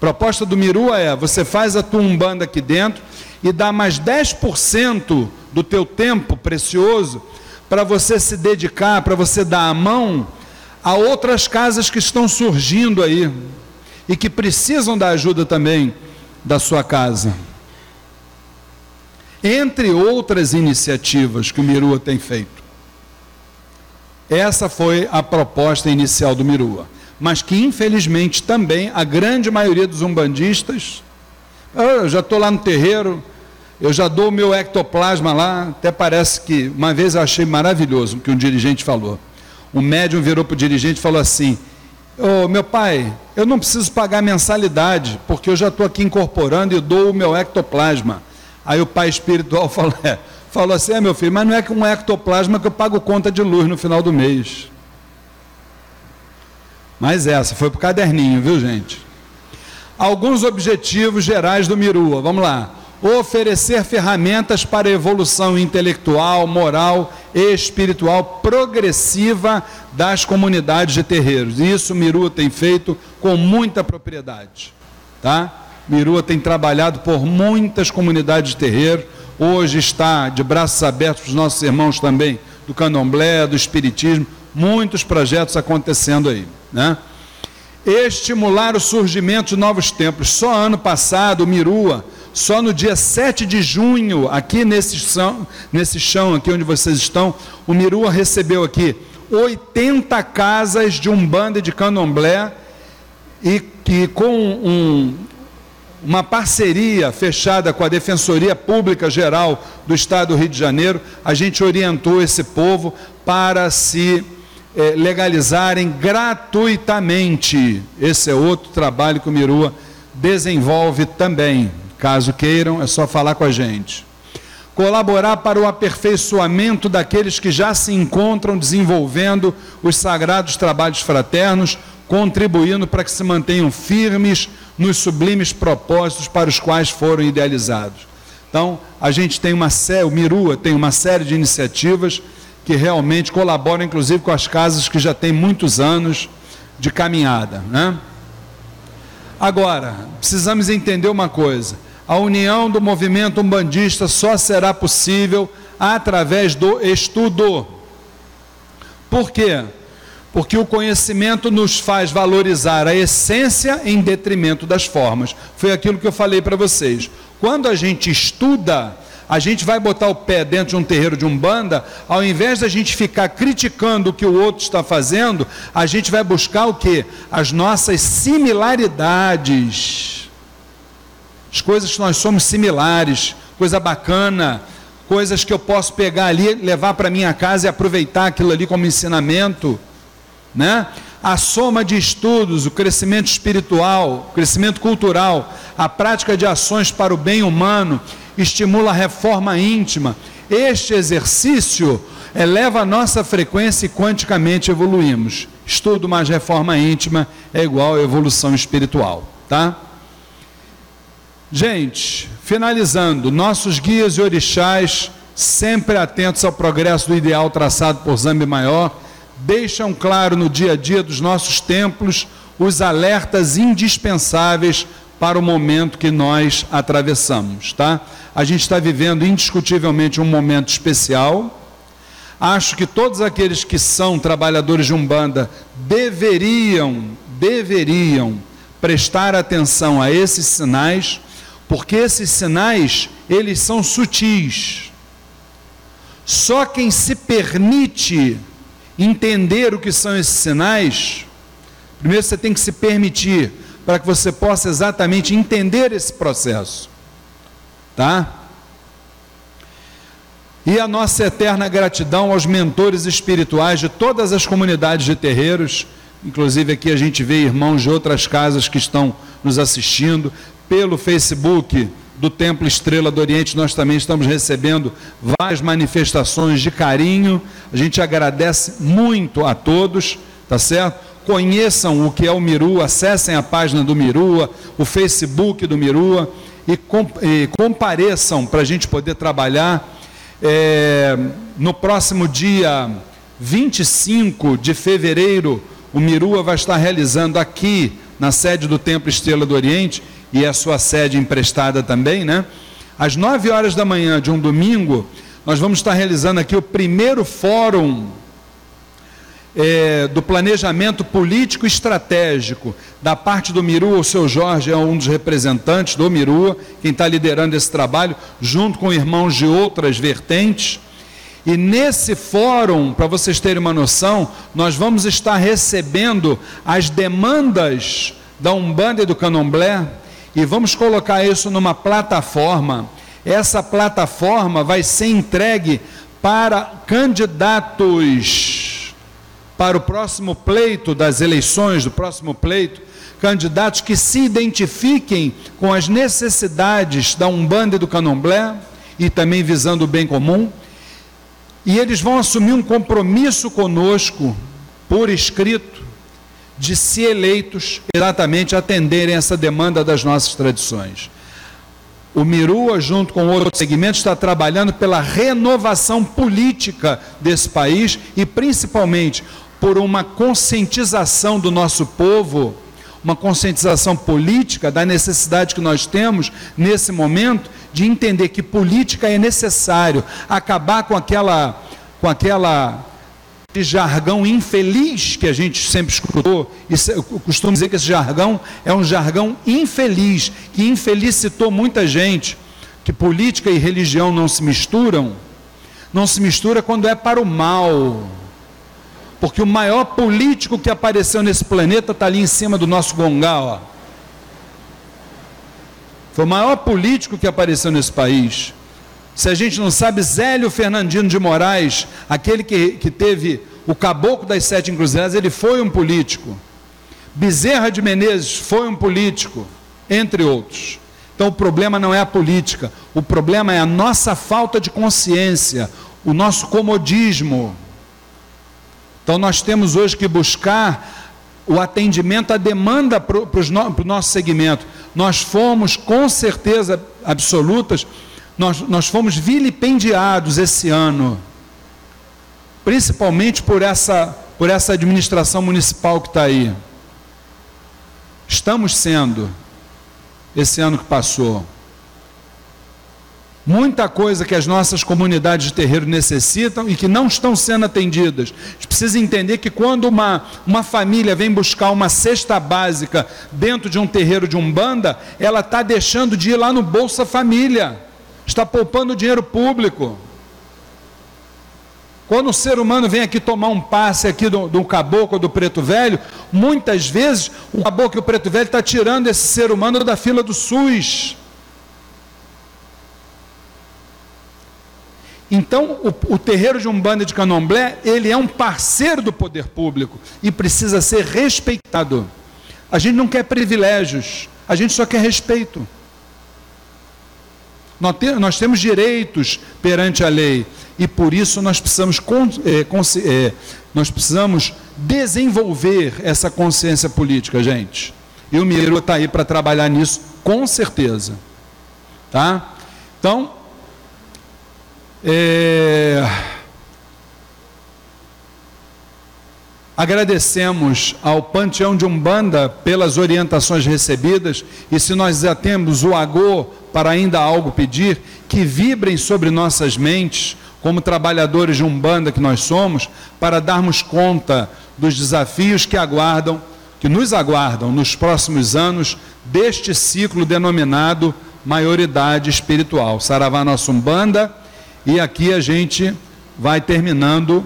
Proposta do Mirua é: você faz a tua umbanda aqui dentro e dá mais 10% do teu tempo precioso para você se dedicar, para você dar a mão a outras casas que estão surgindo aí e que precisam da ajuda também da sua casa. Entre outras iniciativas que o Mirua tem feito. Essa foi a proposta inicial do Mirua, mas que infelizmente também a grande maioria dos umbandistas, eu já estou lá no terreiro, eu já dou o meu ectoplasma lá, até parece que uma vez eu achei maravilhoso o que um dirigente falou. Um médium virou para o dirigente e falou assim: oh, meu pai, eu não preciso pagar mensalidade, porque eu já estou aqui incorporando e dou o meu ectoplasma. Aí o pai espiritual falou, é, falou assim: é meu filho, mas não é com um ectoplasma que eu pago conta de luz no final do mês. Mas essa foi para o caderninho, viu gente? Alguns objetivos gerais do Mirua, vamos lá oferecer ferramentas para evolução intelectual, moral e espiritual progressiva das comunidades de terreiros. Isso Mirua tem feito com muita propriedade, tá? Mirua tem trabalhado por muitas comunidades de terreiro, hoje está de braços abertos para os nossos irmãos também do candomblé, do espiritismo, muitos projetos acontecendo aí, né? Estimular o surgimento de novos templos. Só ano passado, Mirua só no dia 7 de junho, aqui nesse chão, nesse chão aqui onde vocês estão, o Mirua recebeu aqui 80 casas de Umbanda de Candomblé e que com um, uma parceria fechada com a Defensoria Pública Geral do Estado do Rio de Janeiro, a gente orientou esse povo para se eh, legalizarem gratuitamente. Esse é outro trabalho que o Mirua desenvolve também. Caso queiram, é só falar com a gente. Colaborar para o aperfeiçoamento daqueles que já se encontram desenvolvendo os sagrados trabalhos fraternos, contribuindo para que se mantenham firmes nos sublimes propósitos para os quais foram idealizados. Então, a gente tem uma série, o Mirua tem uma série de iniciativas que realmente colaboram, inclusive, com as casas que já têm muitos anos de caminhada. Né? Agora, precisamos entender uma coisa a união do movimento umbandista só será possível através do estudo. Por quê? Porque o conhecimento nos faz valorizar a essência em detrimento das formas. Foi aquilo que eu falei para vocês. Quando a gente estuda, a gente vai botar o pé dentro de um terreiro de umbanda, ao invés da gente ficar criticando o que o outro está fazendo, a gente vai buscar o que? As nossas similaridades as coisas que nós somos similares, coisa bacana, coisas que eu posso pegar ali, levar para minha casa e aproveitar aquilo ali como ensinamento, né? A soma de estudos, o crescimento espiritual, o crescimento cultural, a prática de ações para o bem humano, estimula a reforma íntima. Este exercício eleva a nossa frequência e quanticamente evoluímos. Estudo mais reforma íntima é igual a evolução espiritual, tá? Gente, finalizando, nossos guias e orixás, sempre atentos ao progresso do ideal traçado por Zambi Maior, deixam claro no dia a dia dos nossos templos os alertas indispensáveis para o momento que nós atravessamos, tá? A gente está vivendo indiscutivelmente um momento especial. Acho que todos aqueles que são trabalhadores de Umbanda deveriam, deveriam prestar atenção a esses sinais porque esses sinais, eles são sutis. Só quem se permite entender o que são esses sinais, primeiro você tem que se permitir para que você possa exatamente entender esse processo. Tá? E a nossa eterna gratidão aos mentores espirituais de todas as comunidades de terreiros, inclusive aqui a gente vê irmãos de outras casas que estão nos assistindo, pelo Facebook do Templo Estrela do Oriente, nós também estamos recebendo várias manifestações de carinho. A gente agradece muito a todos, tá certo? Conheçam o que é o Mirua, acessem a página do Mirua, o Facebook do Mirua e, compareçam para a gente poder trabalhar. É, no próximo dia 25 de fevereiro, o Mirua vai estar realizando aqui na sede do Templo Estrela do Oriente e é a sua sede emprestada também, né? Às 9 horas da manhã de um domingo, nós vamos estar realizando aqui o primeiro fórum é, do planejamento político estratégico da parte do Miru, o seu Jorge é um dos representantes do Miru, quem está liderando esse trabalho, junto com irmãos de outras vertentes. E nesse fórum, para vocês terem uma noção, nós vamos estar recebendo as demandas da Umbanda e do Candomblé e vamos colocar isso numa plataforma. Essa plataforma vai ser entregue para candidatos para o próximo pleito das eleições, do próximo pleito, candidatos que se identifiquem com as necessidades da Umbanda e do Candomblé e também visando o bem comum. E eles vão assumir um compromisso conosco, por escrito, de se eleitos exatamente atenderem essa demanda das nossas tradições. O Mirua, junto com outros segmentos, está trabalhando pela renovação política desse país e, principalmente, por uma conscientização do nosso povo, uma conscientização política da necessidade que nós temos nesse momento de entender que política é necessário, acabar com aquela com aquela jargão infeliz que a gente sempre escutou, e costumo dizer que esse jargão é um jargão infeliz, que infelicitou muita gente, que política e religião não se misturam, não se mistura quando é para o mal, porque o maior político que apareceu nesse planeta está ali em cima do nosso gongá, ó. Foi o maior político que apareceu nesse país. Se a gente não sabe, Zélio Fernandino de Moraes, aquele que, que teve o caboclo das sete encruzilhadas, ele foi um político. Bezerra de Menezes foi um político, entre outros. Então o problema não é a política, o problema é a nossa falta de consciência, o nosso comodismo. Então nós temos hoje que buscar o atendimento à demanda para o nosso segmento. Nós fomos, com certeza absolutas, nós, nós fomos vilipendiados esse ano, principalmente por essa, por essa administração municipal que está aí. Estamos sendo, esse ano que passou. Muita coisa que as nossas comunidades de terreiro necessitam e que não estão sendo atendidas. A gente precisa entender que quando uma, uma família vem buscar uma cesta básica dentro de um terreiro de umbanda, ela está deixando de ir lá no Bolsa Família, está poupando dinheiro público. Quando o ser humano vem aqui tomar um passe aqui do, do caboclo do preto velho, muitas vezes o caboclo e o preto velho está tirando esse ser humano da fila do SUS. Então, o, o, terreiro de Umbanda de Candomblé, ele é um parceiro do poder público e precisa ser respeitado. A gente não quer privilégios, a gente só quer respeito. Nós temos direitos perante a lei e por isso nós precisamos, é, é, nós precisamos desenvolver essa consciência política, gente. E o Miro está aí para trabalhar nisso, com certeza. Tá? Então, é... Agradecemos ao Panteão de Umbanda pelas orientações recebidas e se nós já temos o agô para ainda algo pedir, que vibrem sobre nossas mentes, como trabalhadores de Umbanda que nós somos, para darmos conta dos desafios que aguardam, que nos aguardam nos próximos anos deste ciclo denominado maioridade espiritual. Saravá nossa Umbanda e aqui a gente vai terminando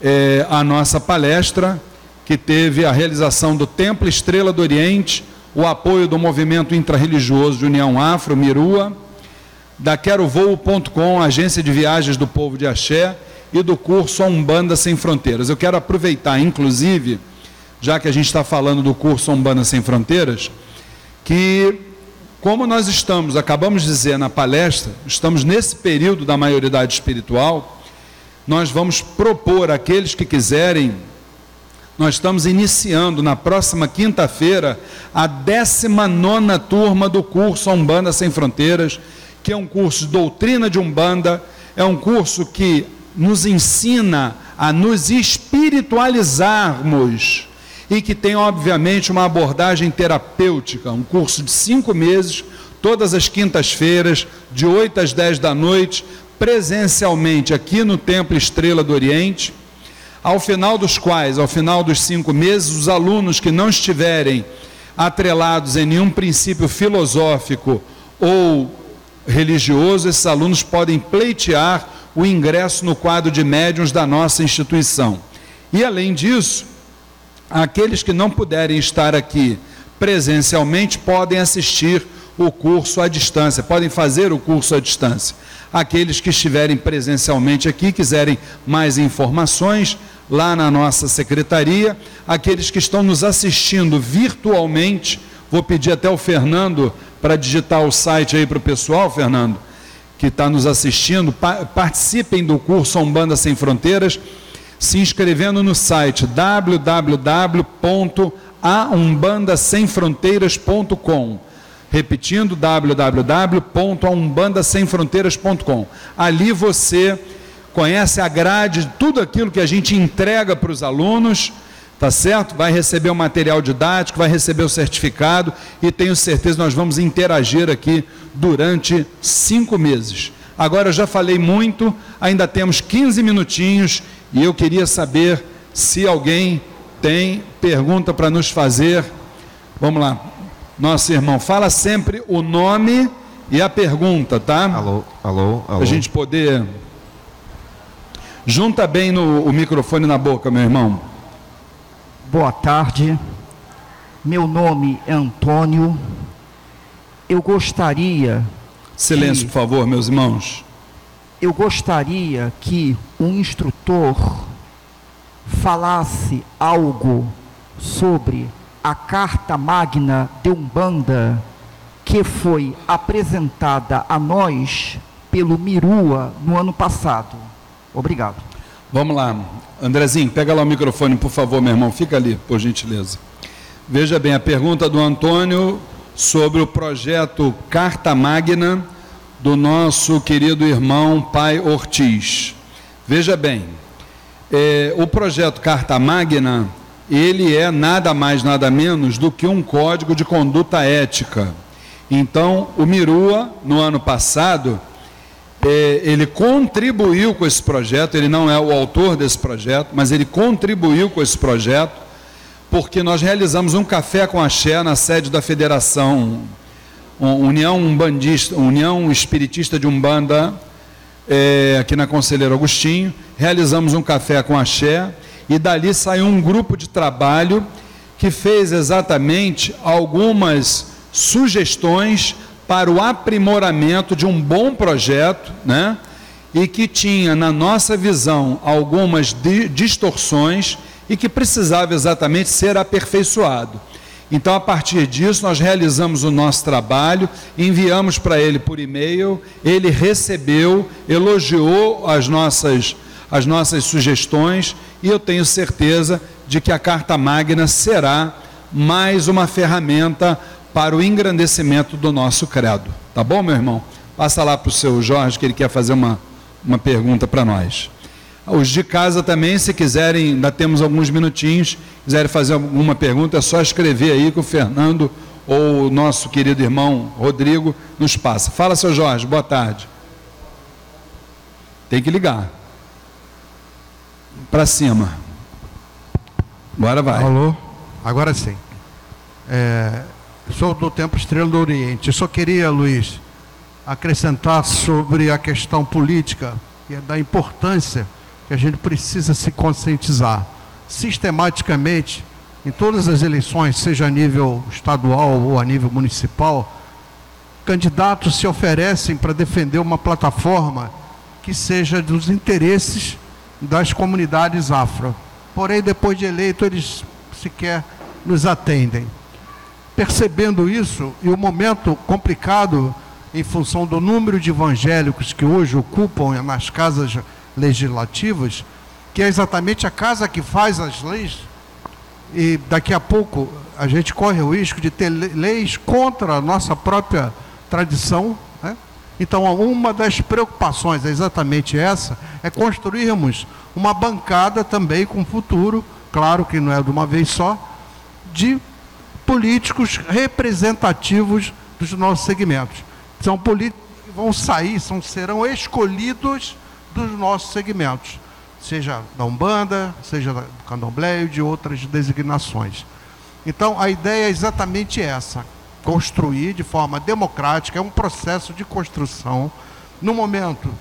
é, a nossa palestra, que teve a realização do Templo Estrela do Oriente, o apoio do movimento intrarreligioso de União Afro, Mirua, da querovoo.com, agência de viagens do povo de Axé, e do curso Umbanda Sem Fronteiras. Eu quero aproveitar, inclusive, já que a gente está falando do curso Umbanda Sem Fronteiras, que como nós estamos, acabamos de dizer na palestra, estamos nesse período da maioridade espiritual, nós vamos propor àqueles que quiserem, nós estamos iniciando na próxima quinta-feira a 19 turma do curso Umbanda Sem Fronteiras, que é um curso de doutrina de Umbanda, é um curso que nos ensina a nos espiritualizarmos e que tem, obviamente, uma abordagem terapêutica, um curso de cinco meses, todas as quintas-feiras, de 8 às 10 da noite, presencialmente aqui no Templo Estrela do Oriente, ao final dos quais, ao final dos cinco meses, os alunos que não estiverem atrelados em nenhum princípio filosófico ou religioso, esses alunos podem pleitear o ingresso no quadro de médiuns da nossa instituição. E além disso, aqueles que não puderem estar aqui presencialmente podem assistir o curso à distância, podem fazer o curso à distância. Aqueles que estiverem presencialmente aqui, quiserem mais informações, lá na nossa secretaria, aqueles que estão nos assistindo virtualmente, vou pedir até o Fernando para digitar o site aí para o pessoal, Fernando, que está nos assistindo, pa participem do curso Umbanda Sem Fronteiras, se inscrevendo no site www.aumbandasemfronteiras.com. Repetindo, www.aumbandasemfronteiras.com. Ali você conhece a grade, tudo aquilo que a gente entrega para os alunos, tá certo? Vai receber o material didático, vai receber o certificado e tenho certeza nós vamos interagir aqui durante cinco meses. Agora eu já falei muito, ainda temos 15 minutinhos e eu queria saber se alguém tem pergunta para nos fazer. Vamos lá. Nosso irmão, fala sempre o nome e a pergunta, tá? Alô, alô, alô. Para a gente poder. Junta bem no, o microfone na boca, meu irmão. Boa tarde. Meu nome é Antônio eu gostaria. Silêncio, que, por favor, meus irmãos. Eu gostaria que um instrutor falasse algo sobre a Carta Magna de Umbanda que foi apresentada a nós pelo Mirua no ano passado. Obrigado. Vamos lá. Andrezinho, pega lá o microfone, por favor, meu irmão. Fica ali, por gentileza. Veja bem, a pergunta do Antônio sobre o projeto Carta Magna do nosso querido irmão Pai Ortiz. Veja bem, é, o projeto Carta Magna, ele é nada mais, nada menos do que um código de conduta ética. Então, o Mirua, no ano passado, é, ele contribuiu com esse projeto, ele não é o autor desse projeto, mas ele contribuiu com esse projeto porque nós realizamos um café com axé na sede da Federação União Umbandista, União Espiritista de Umbanda, é, aqui na Conselheiro Agostinho. Realizamos um café com axé e dali saiu um grupo de trabalho que fez exatamente algumas sugestões para o aprimoramento de um bom projeto, né? E que tinha, na nossa visão, algumas distorções e que precisava exatamente ser aperfeiçoado. Então, a partir disso, nós realizamos o nosso trabalho, enviamos para ele por e-mail, ele recebeu, elogiou as nossas, as nossas sugestões e eu tenho certeza de que a Carta Magna será mais uma ferramenta para o engrandecimento do nosso credo. Tá bom, meu irmão? Passa lá para o seu Jorge, que ele quer fazer uma, uma pergunta para nós. Os de casa também, se quiserem, ainda temos alguns minutinhos, quiserem fazer alguma pergunta, é só escrever aí que o Fernando ou o nosso querido irmão Rodrigo nos passa. Fala, seu Jorge, boa tarde. Tem que ligar. Para cima. Agora vai. Alô? Agora sim. É, sou do Templo Estrela do Oriente. Eu só queria, Luiz, acrescentar sobre a questão política e da importância que a gente precisa se conscientizar sistematicamente em todas as eleições, seja a nível estadual ou a nível municipal, candidatos se oferecem para defender uma plataforma que seja dos interesses das comunidades afro. Porém, depois de eleito, eles sequer nos atendem. Percebendo isso e o momento complicado em função do número de evangélicos que hoje ocupam nas casas legislativas, que é exatamente a casa que faz as leis, e daqui a pouco a gente corre o risco de ter leis contra a nossa própria tradição. Né? Então, uma das preocupações é exatamente essa: é construirmos uma bancada também com futuro, claro que não é de uma vez só, de políticos representativos dos nossos segmentos. São políticos que vão sair, são, serão escolhidos dos nossos segmentos, seja da Umbanda, seja do Candomblé e de outras designações. Então, a ideia é exatamente essa: construir de forma democrática, é um processo de construção. No momento,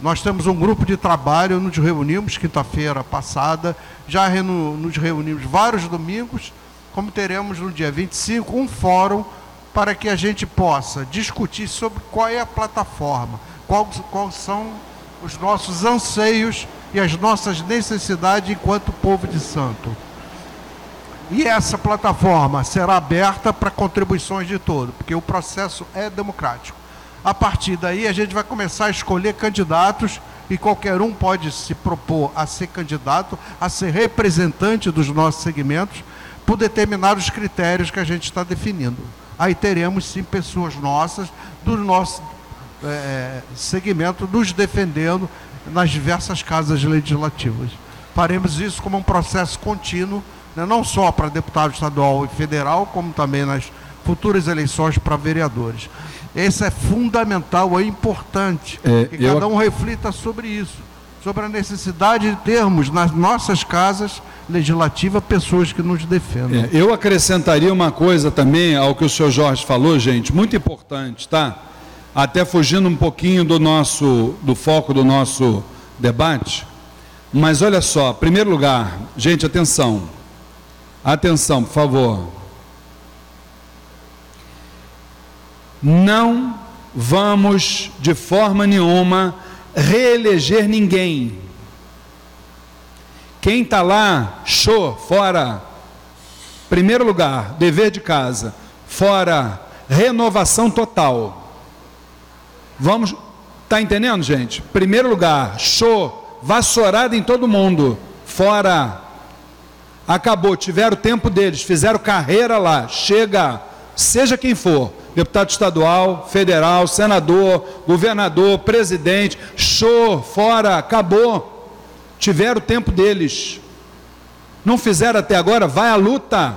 nós temos um grupo de trabalho, nos reunimos quinta-feira passada, já nos reunimos vários domingos, como teremos no dia 25 um fórum para que a gente possa discutir sobre qual é a plataforma, quais, quais são os nossos anseios e as nossas necessidades enquanto povo de santo. E essa plataforma será aberta para contribuições de todos, porque o processo é democrático. A partir daí, a gente vai começar a escolher candidatos e qualquer um pode se propor a ser candidato, a ser representante dos nossos segmentos, por determinados critérios que a gente está definindo. Aí teremos sim pessoas nossas, do nosso é, segmento, nos defendendo nas diversas casas legislativas. Faremos isso como um processo contínuo, né, não só para deputado estadual e federal, como também nas futuras eleições para vereadores. Esse é fundamental, é importante é, que cada um reflita sobre isso, sobre a necessidade de termos nas nossas casas legislativas pessoas que nos defendam. É, eu acrescentaria uma coisa também ao que o senhor Jorge falou, gente, muito importante, tá? Até fugindo um pouquinho do nosso, do foco do nosso debate. Mas olha só, primeiro lugar, gente, atenção. Atenção, por favor. não vamos de forma nenhuma reeleger ninguém. Quem está lá, show, fora. Primeiro lugar, dever de casa, fora. Renovação total. Vamos, tá entendendo, gente? Primeiro lugar, show, vassourada em todo mundo, fora. Acabou, tiveram o tempo deles, fizeram carreira lá, chega, seja quem for deputado estadual, federal, senador, governador, presidente, show, fora, acabou. Tiveram o tempo deles. Não fizeram até agora, vai à luta.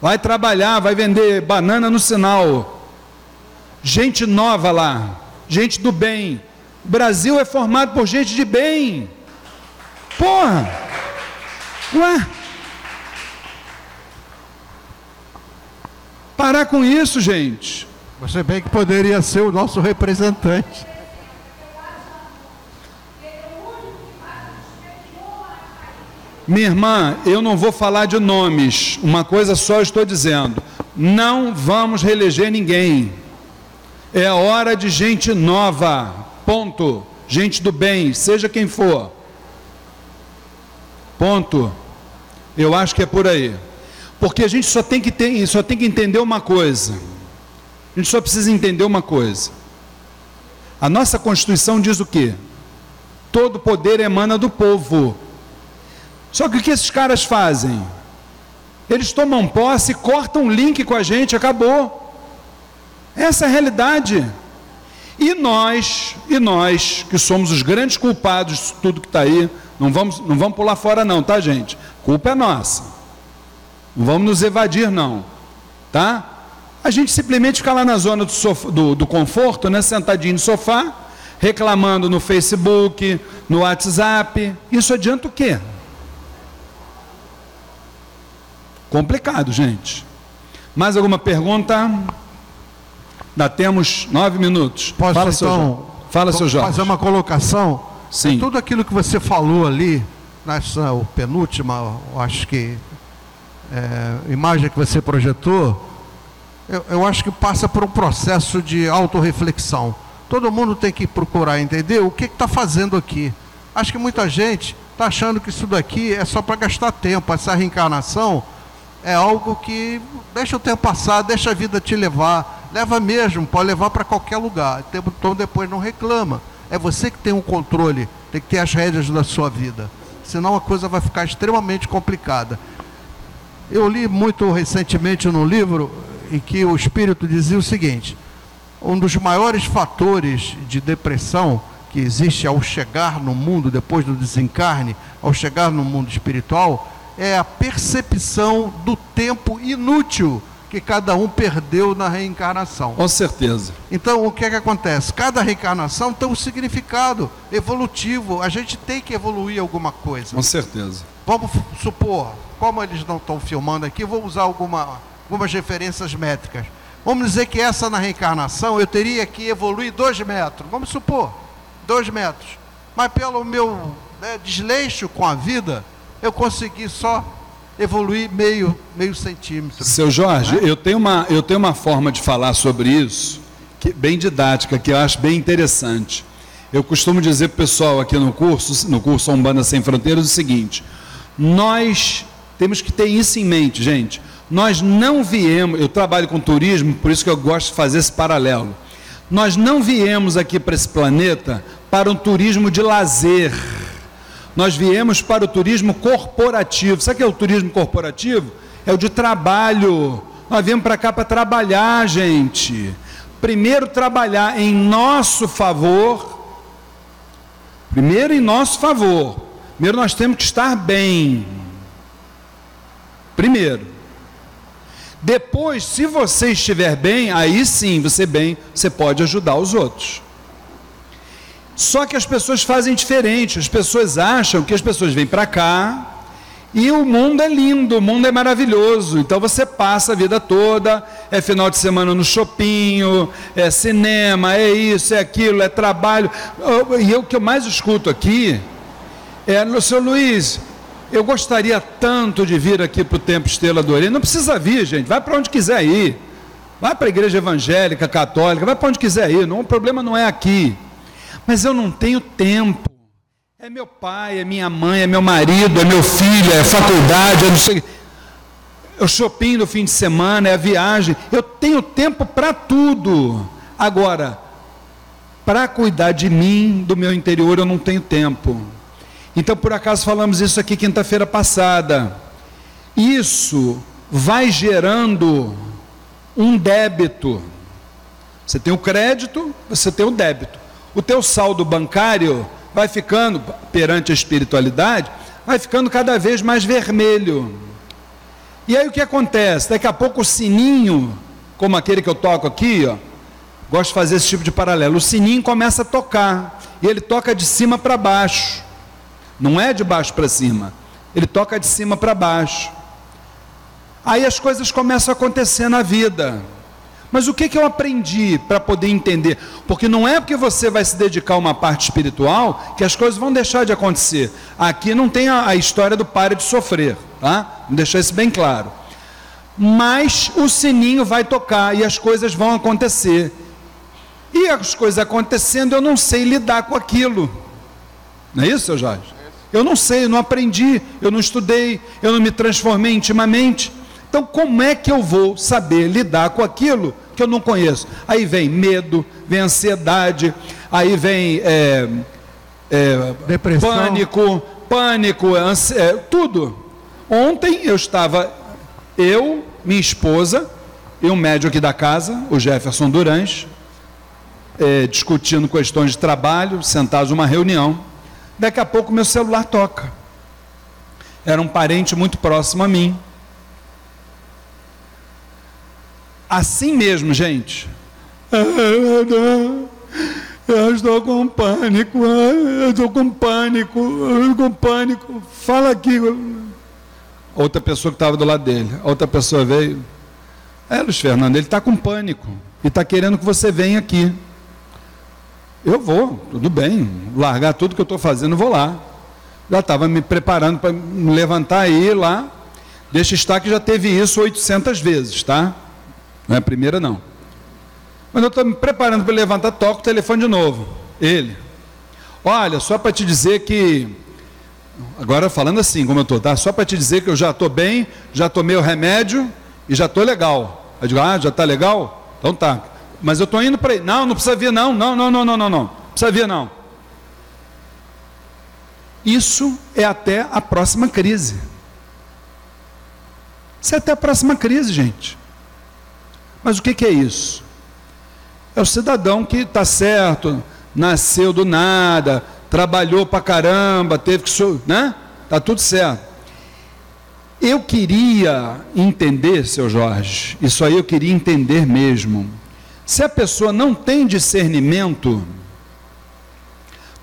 Vai trabalhar, vai vender banana no sinal. Gente nova lá, gente do bem. O Brasil é formado por gente de bem. Porra! Ué? Parar com isso, gente. Você bem que poderia ser o nosso representante. Minha irmã, eu não vou falar de nomes, uma coisa só estou dizendo: não vamos reeleger ninguém. É hora de gente nova, ponto. Gente do bem, seja quem for. Ponto. Eu acho que é por aí. Porque a gente só tem que ter, só tem que entender uma coisa. A gente só precisa entender uma coisa. A nossa Constituição diz o quê? Todo poder emana do povo. Só que o que esses caras fazem? Eles tomam posse, cortam o link com a gente, acabou. Essa é a realidade. E nós, e nós, que somos os grandes culpados de tudo que está aí, não vamos, não vamos pular fora não, tá gente? Culpa é nossa. Não vamos nos evadir, não. Tá? A gente simplesmente fica lá na zona do, sofá, do, do conforto, né? sentadinho no sofá, reclamando no Facebook, no WhatsApp. Isso adianta o quê? Complicado, gente. Mais alguma pergunta? Ainda temos nove minutos. Posso Fala, então, seu, Fala, seu Jorge. fazer uma colocação? Sim. É tudo aquilo que você falou ali, nessa penúltima, acho que é, imagem que você projetou, eu, eu acho que passa por um processo de autorreflexão. Todo mundo tem que procurar entender o que está fazendo aqui. Acho que muita gente está achando que isso daqui é só para gastar tempo. Essa reencarnação é algo que deixa o tempo passar, deixa a vida te levar. Leva mesmo, pode levar para qualquer lugar. Então depois não reclama. É você que tem o controle, tem que ter as rédeas da sua vida. Senão a coisa vai ficar extremamente complicada. Eu li muito recentemente num livro em que o espírito dizia o seguinte: um dos maiores fatores de depressão que existe ao chegar no mundo, depois do desencarne, ao chegar no mundo espiritual, é a percepção do tempo inútil que cada um perdeu na reencarnação. Com certeza. Então, o que é que acontece? Cada reencarnação tem um significado evolutivo. A gente tem que evoluir alguma coisa. Com certeza. Vamos supor, como eles não estão filmando aqui, vou usar alguma, algumas referências métricas. Vamos dizer que essa na reencarnação eu teria que evoluir dois metros. Vamos supor, dois metros. Mas pelo meu né, desleixo com a vida, eu consegui só evoluir meio, meio centímetro. Seu Jorge, eu, tenho uma, eu tenho uma forma de falar sobre isso, que, bem didática, que eu acho bem interessante. Eu costumo dizer para o pessoal aqui no curso, no curso Umbanda Sem Fronteiras, o seguinte: nós temos que ter isso em mente, gente. Nós não viemos, eu trabalho com turismo, por isso que eu gosto de fazer esse paralelo. Nós não viemos aqui para esse planeta para um turismo de lazer nós viemos para o turismo corporativo. Sabe o que é o turismo corporativo? É o de trabalho. Nós viemos para cá para trabalhar, gente. Primeiro, trabalhar em nosso favor. Primeiro, em nosso favor. Primeiro, nós temos que estar bem. Primeiro. Depois, se você estiver bem, aí sim, você bem, você pode ajudar os outros. Só que as pessoas fazem diferente. As pessoas acham que as pessoas vêm para cá e o mundo é lindo, o mundo é maravilhoso. Então você passa a vida toda, é final de semana no shopping, é cinema, é isso, é aquilo, é trabalho. E o que eu mais escuto aqui é, seu Luiz, eu gostaria tanto de vir aqui para o Templo Estrela do Oriente. Não precisa vir, gente, vai para onde quiser ir. Vai para a igreja evangélica, católica, vai para onde quiser ir. Não, o problema não é aqui mas eu não tenho tempo. É meu pai, é minha mãe, é meu marido, é meu filho, é faculdade, é não sei. É o shopping no fim de semana, é a viagem. Eu tenho tempo para tudo. Agora, para cuidar de mim, do meu interior, eu não tenho tempo. Então, por acaso, falamos isso aqui quinta-feira passada. Isso vai gerando um débito. Você tem o crédito, você tem o débito o teu saldo bancário vai ficando, perante a espiritualidade, vai ficando cada vez mais vermelho. E aí o que acontece? Daqui a pouco o sininho, como aquele que eu toco aqui, ó, gosto de fazer esse tipo de paralelo. O sininho começa a tocar, e ele toca de cima para baixo. Não é de baixo para cima. Ele toca de cima para baixo. Aí as coisas começam a acontecer na vida. Mas o que, que eu aprendi para poder entender? Porque não é porque você vai se dedicar a uma parte espiritual que as coisas vão deixar de acontecer. Aqui não tem a, a história do pare de sofrer, tá? Vou deixar isso bem claro. Mas o sininho vai tocar e as coisas vão acontecer. E as coisas acontecendo, eu não sei lidar com aquilo. Não é isso, seu Jorge? Eu não sei, eu não aprendi, eu não estudei, eu não me transformei intimamente. Então, como é que eu vou saber lidar com aquilo que eu não conheço. Aí vem medo, vem ansiedade, aí vem é, é, Depressão. pânico, pânico, é, tudo. Ontem eu estava, eu, minha esposa e um médico aqui da casa, o Jefferson Durães, é, discutindo questões de trabalho, sentados numa reunião. Daqui a pouco meu celular toca. Era um parente muito próximo a mim Assim mesmo, gente. Eu estou com pânico, eu estou com pânico, eu estou com pânico. Fala aqui. Outra pessoa que estava do lado dele, outra pessoa veio. É, Luiz Fernando, ele está com pânico e está querendo que você venha aqui. Eu vou, tudo bem, largar tudo que eu estou fazendo, vou lá. Já estava me preparando para me levantar e ir lá. Deixa estar que já teve isso 800 vezes, tá? Não é a primeira, não. Mas eu estou me preparando para levantar, toco o telefone de novo. Ele. Olha, só para te dizer que. Agora falando assim, como eu estou, tá? Só para te dizer que eu já estou bem, já tomei o remédio e já estou legal. Eu digo, ah, já está legal? Então tá. Mas eu estou indo para ele. Não, não precisa vir, não. Não, não, não, não, não, não. Precisa vir, não. Isso é até a próxima crise. Isso é até a próxima crise, gente. Mas o que, que é isso? É o cidadão que está certo, nasceu do nada, trabalhou pra caramba, teve que. né? Tá tudo certo. Eu queria entender, seu Jorge, isso aí eu queria entender mesmo. Se a pessoa não tem discernimento,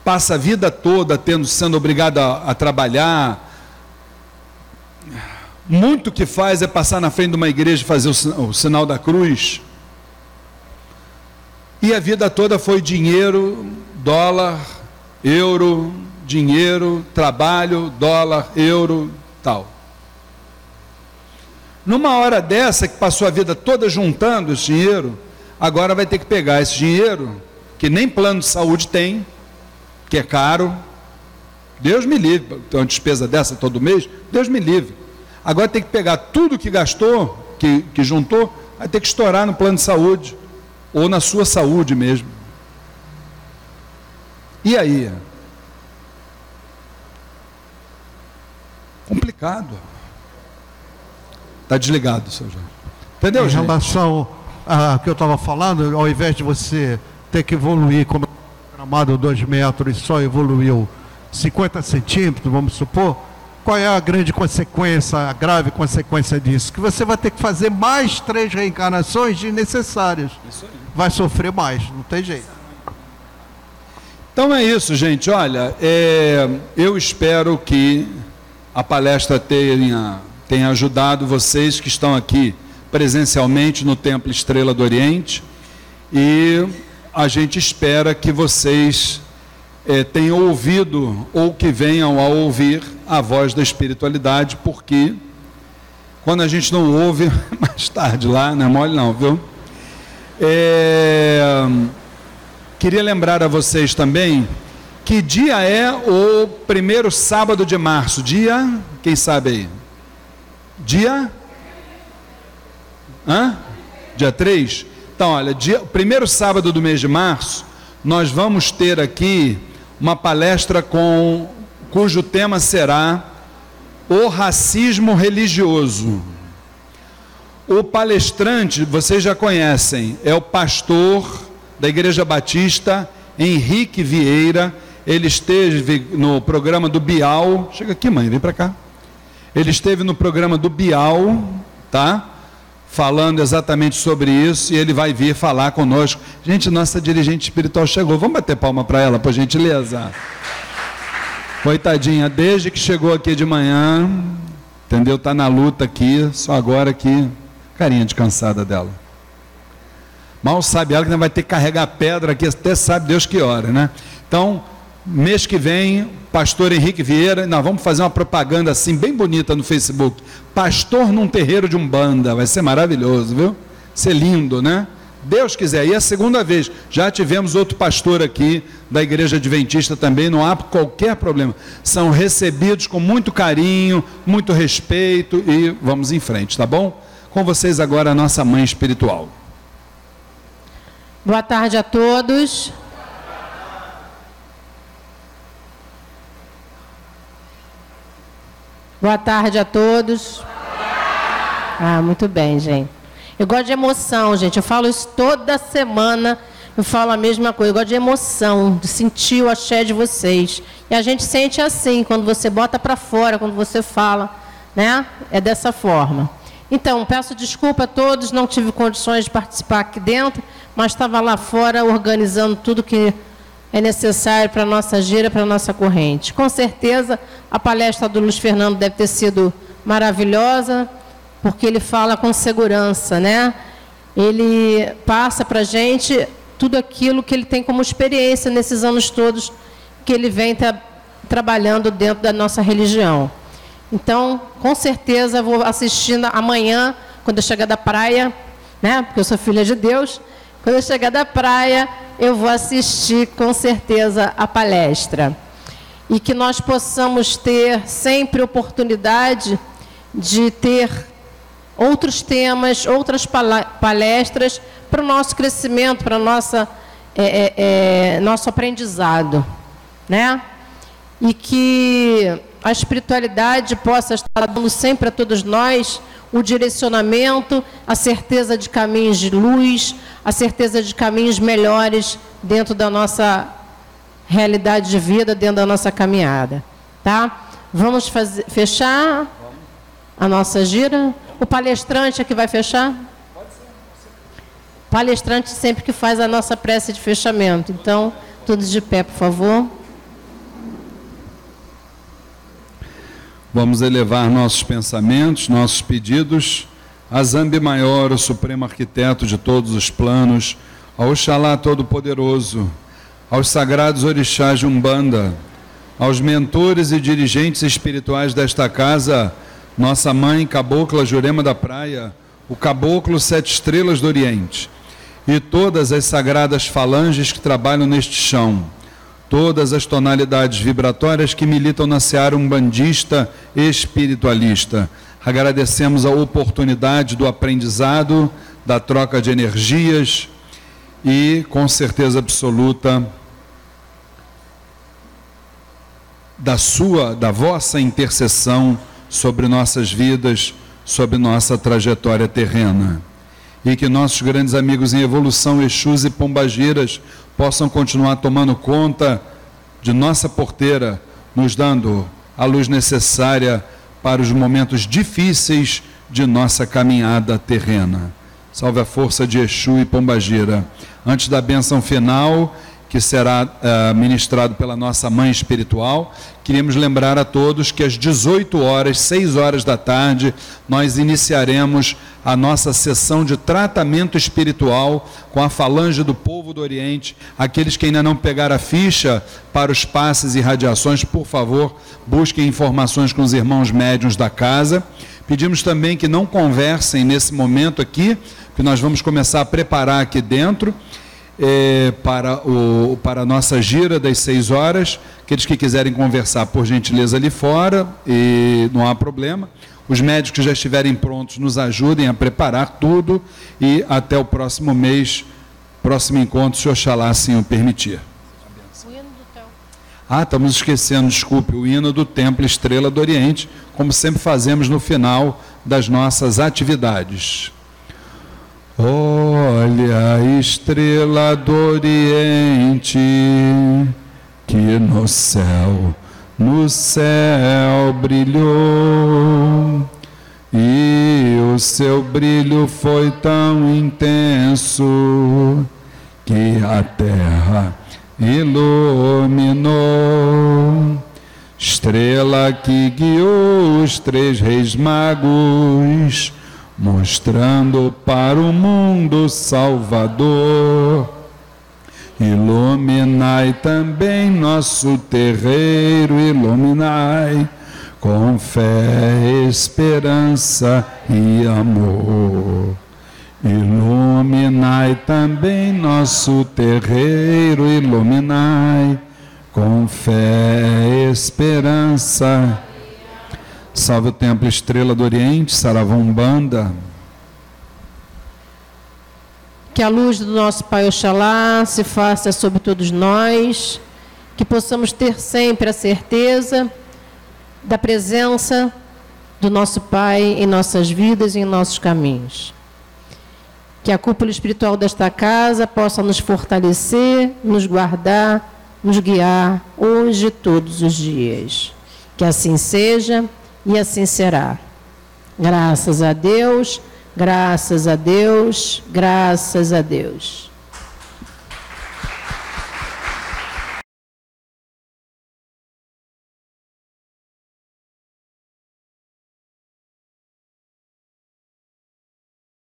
passa a vida toda tendo sendo obrigada a, a trabalhar, muito que faz é passar na frente de uma igreja e fazer o, sinal da cruz. E a vida toda foi dinheiro, dólar, euro, dinheiro, trabalho, dólar, euro, tal. Numa hora dessa que passou a vida toda juntando esse dinheiro, agora vai ter que pegar esse dinheiro, que nem plano de saúde tem, que é caro. Deus me livre, tem uma despesa dessa todo mês, Deus me livre. Agora tem que pegar tudo que gastou, que, que juntou, vai ter que estourar no plano de saúde ou na sua saúde mesmo. E aí? Complicado. Está desligado, seu Jorge. Entendeu, em gente? relação a que eu estava falando, ao invés de você ter que evoluir como gramado 2 metros e só evoluiu 50 centímetros, vamos supor, qual é a grande consequência, a grave consequência disso? Que você vai ter que fazer mais três reencarnações desnecessárias. Vai sofrer mais, não tem jeito. Então é isso, gente. Olha, é, eu espero que a palestra tenha, tenha ajudado vocês que estão aqui presencialmente no Templo Estrela do Oriente e a gente espera que vocês é, tenham ouvido ou que venham a ouvir a voz da espiritualidade, porque quando a gente não ouve, mais tarde lá, não é mole não, viu? É, queria lembrar a vocês também que dia é o primeiro sábado de março? Dia, quem sabe aí? Dia? Hã? Dia 3? Então, olha, dia, primeiro sábado do mês de março, nós vamos ter aqui uma palestra com cujo tema será o racismo religioso. O palestrante, vocês já conhecem, é o pastor da Igreja Batista, Henrique Vieira. Ele esteve no programa do Bial. Chega aqui, mãe, vem para cá. Ele esteve no programa do Bial, tá? Falando exatamente sobre isso, e ele vai vir falar conosco. Gente, nossa dirigente espiritual chegou. Vamos bater palma para ela, por gentileza. Coitadinha, desde que chegou aqui de manhã, entendeu? Está na luta aqui, só agora que carinha de cansada dela. Mal sabe ela que vai ter que carregar pedra aqui, até sabe Deus que hora, né? Então, mês que vem, pastor Henrique Vieira, nós vamos fazer uma propaganda assim, bem bonita no Facebook. Pastor num terreiro de Umbanda, vai ser maravilhoso, viu? Ser lindo, né? Deus quiser. E é a segunda vez, já tivemos outro pastor aqui da igreja adventista também, não há qualquer problema. São recebidos com muito carinho, muito respeito e vamos em frente, tá bom? Com vocês agora a nossa mãe espiritual. Boa tarde a todos. Boa tarde a todos. Ah, muito bem, gente. Eu gosto de emoção, gente. Eu falo isso toda semana. Eu falo a mesma coisa. Eu gosto de emoção, de sentir o axé de vocês. E a gente sente assim, quando você bota para fora, quando você fala, né? É dessa forma. Então, peço desculpa a todos, não tive condições de participar aqui dentro, mas estava lá fora organizando tudo que é necessário para a nossa gira, para a nossa corrente. Com certeza, a palestra do Luiz Fernando deve ter sido maravilhosa, porque ele fala com segurança, né? Ele passa para a gente tudo aquilo que ele tem como experiência nesses anos todos que ele vem tra trabalhando dentro da nossa religião. Então, com certeza, vou assistindo amanhã, quando eu chegar da praia, né? Porque eu sou filha de Deus. Quando eu chegar da praia, eu vou assistir com certeza a palestra. E que nós possamos ter sempre oportunidade de ter outros temas, outras palestras para o nosso crescimento, para nossa é, é, é, nosso aprendizado, né? E que a espiritualidade possa estar dando sempre a todos nós o direcionamento, a certeza de caminhos de luz, a certeza de caminhos melhores dentro da nossa realidade de vida, dentro da nossa caminhada. Tá? Vamos fazer, fechar a nossa gira? O palestrante é que vai fechar? Palestrante sempre que faz a nossa prece de fechamento. Então, todos de pé, por favor. Vamos elevar nossos pensamentos, nossos pedidos a Zambi Maior, o supremo arquiteto de todos os planos, ao Oxalá Todo-Poderoso, aos sagrados orixás de Umbanda, aos mentores e dirigentes espirituais desta casa, nossa mãe Cabocla Jurema da Praia, o Caboclo Sete Estrelas do Oriente, e todas as sagradas falanges que trabalham neste chão todas as tonalidades vibratórias que militam na seara umbandista espiritualista. Agradecemos a oportunidade do aprendizado, da troca de energias e, com certeza absoluta, da sua, da vossa intercessão sobre nossas vidas, sobre nossa trajetória terrena. E que nossos grandes amigos em evolução, Exus e Pombagiras, possam continuar tomando conta de nossa porteira, nos dando a luz necessária para os momentos difíceis de nossa caminhada terrena. Salve a força de Exu e Pombagira. Antes da bênção final, que será uh, ministrado pela nossa mãe espiritual. Queríamos lembrar a todos que às 18 horas, 6 horas da tarde, nós iniciaremos a nossa sessão de tratamento espiritual com a falange do povo do Oriente. Aqueles que ainda não pegaram a ficha para os passes e radiações, por favor, busquem informações com os irmãos médiuns da casa. Pedimos também que não conversem nesse momento aqui, que nós vamos começar a preparar aqui dentro é, para, o, para a nossa gira das seis horas. Aqueles que quiserem conversar, por gentileza, ali fora, e não há problema. Os médicos que já estiverem prontos nos ajudem a preparar tudo e até o próximo mês, próximo encontro, se Oxalá assim o permitir. Ah, estamos esquecendo, desculpe, o hino do Templo Estrela do Oriente, como sempre fazemos no final das nossas atividades. Olha a estrela do Oriente que no céu, no céu brilhou. E o seu brilho foi tão intenso que a terra iluminou. Estrela que guiou os três reis magos mostrando para o mundo Salvador. Iluminai também nosso terreiro, iluminai com fé, esperança e amor. Iluminai também nosso terreiro, iluminai com fé, esperança Salve o Templo Estrela do Oriente, Saravão Banda. Que a luz do nosso Pai Oxalá se faça sobre todos nós, que possamos ter sempre a certeza da presença do nosso Pai em nossas vidas e em nossos caminhos. Que a cúpula espiritual desta casa possa nos fortalecer, nos guardar, nos guiar hoje e todos os dias. Que assim seja e assim será. Graças a Deus, graças a Deus, graças a Deus.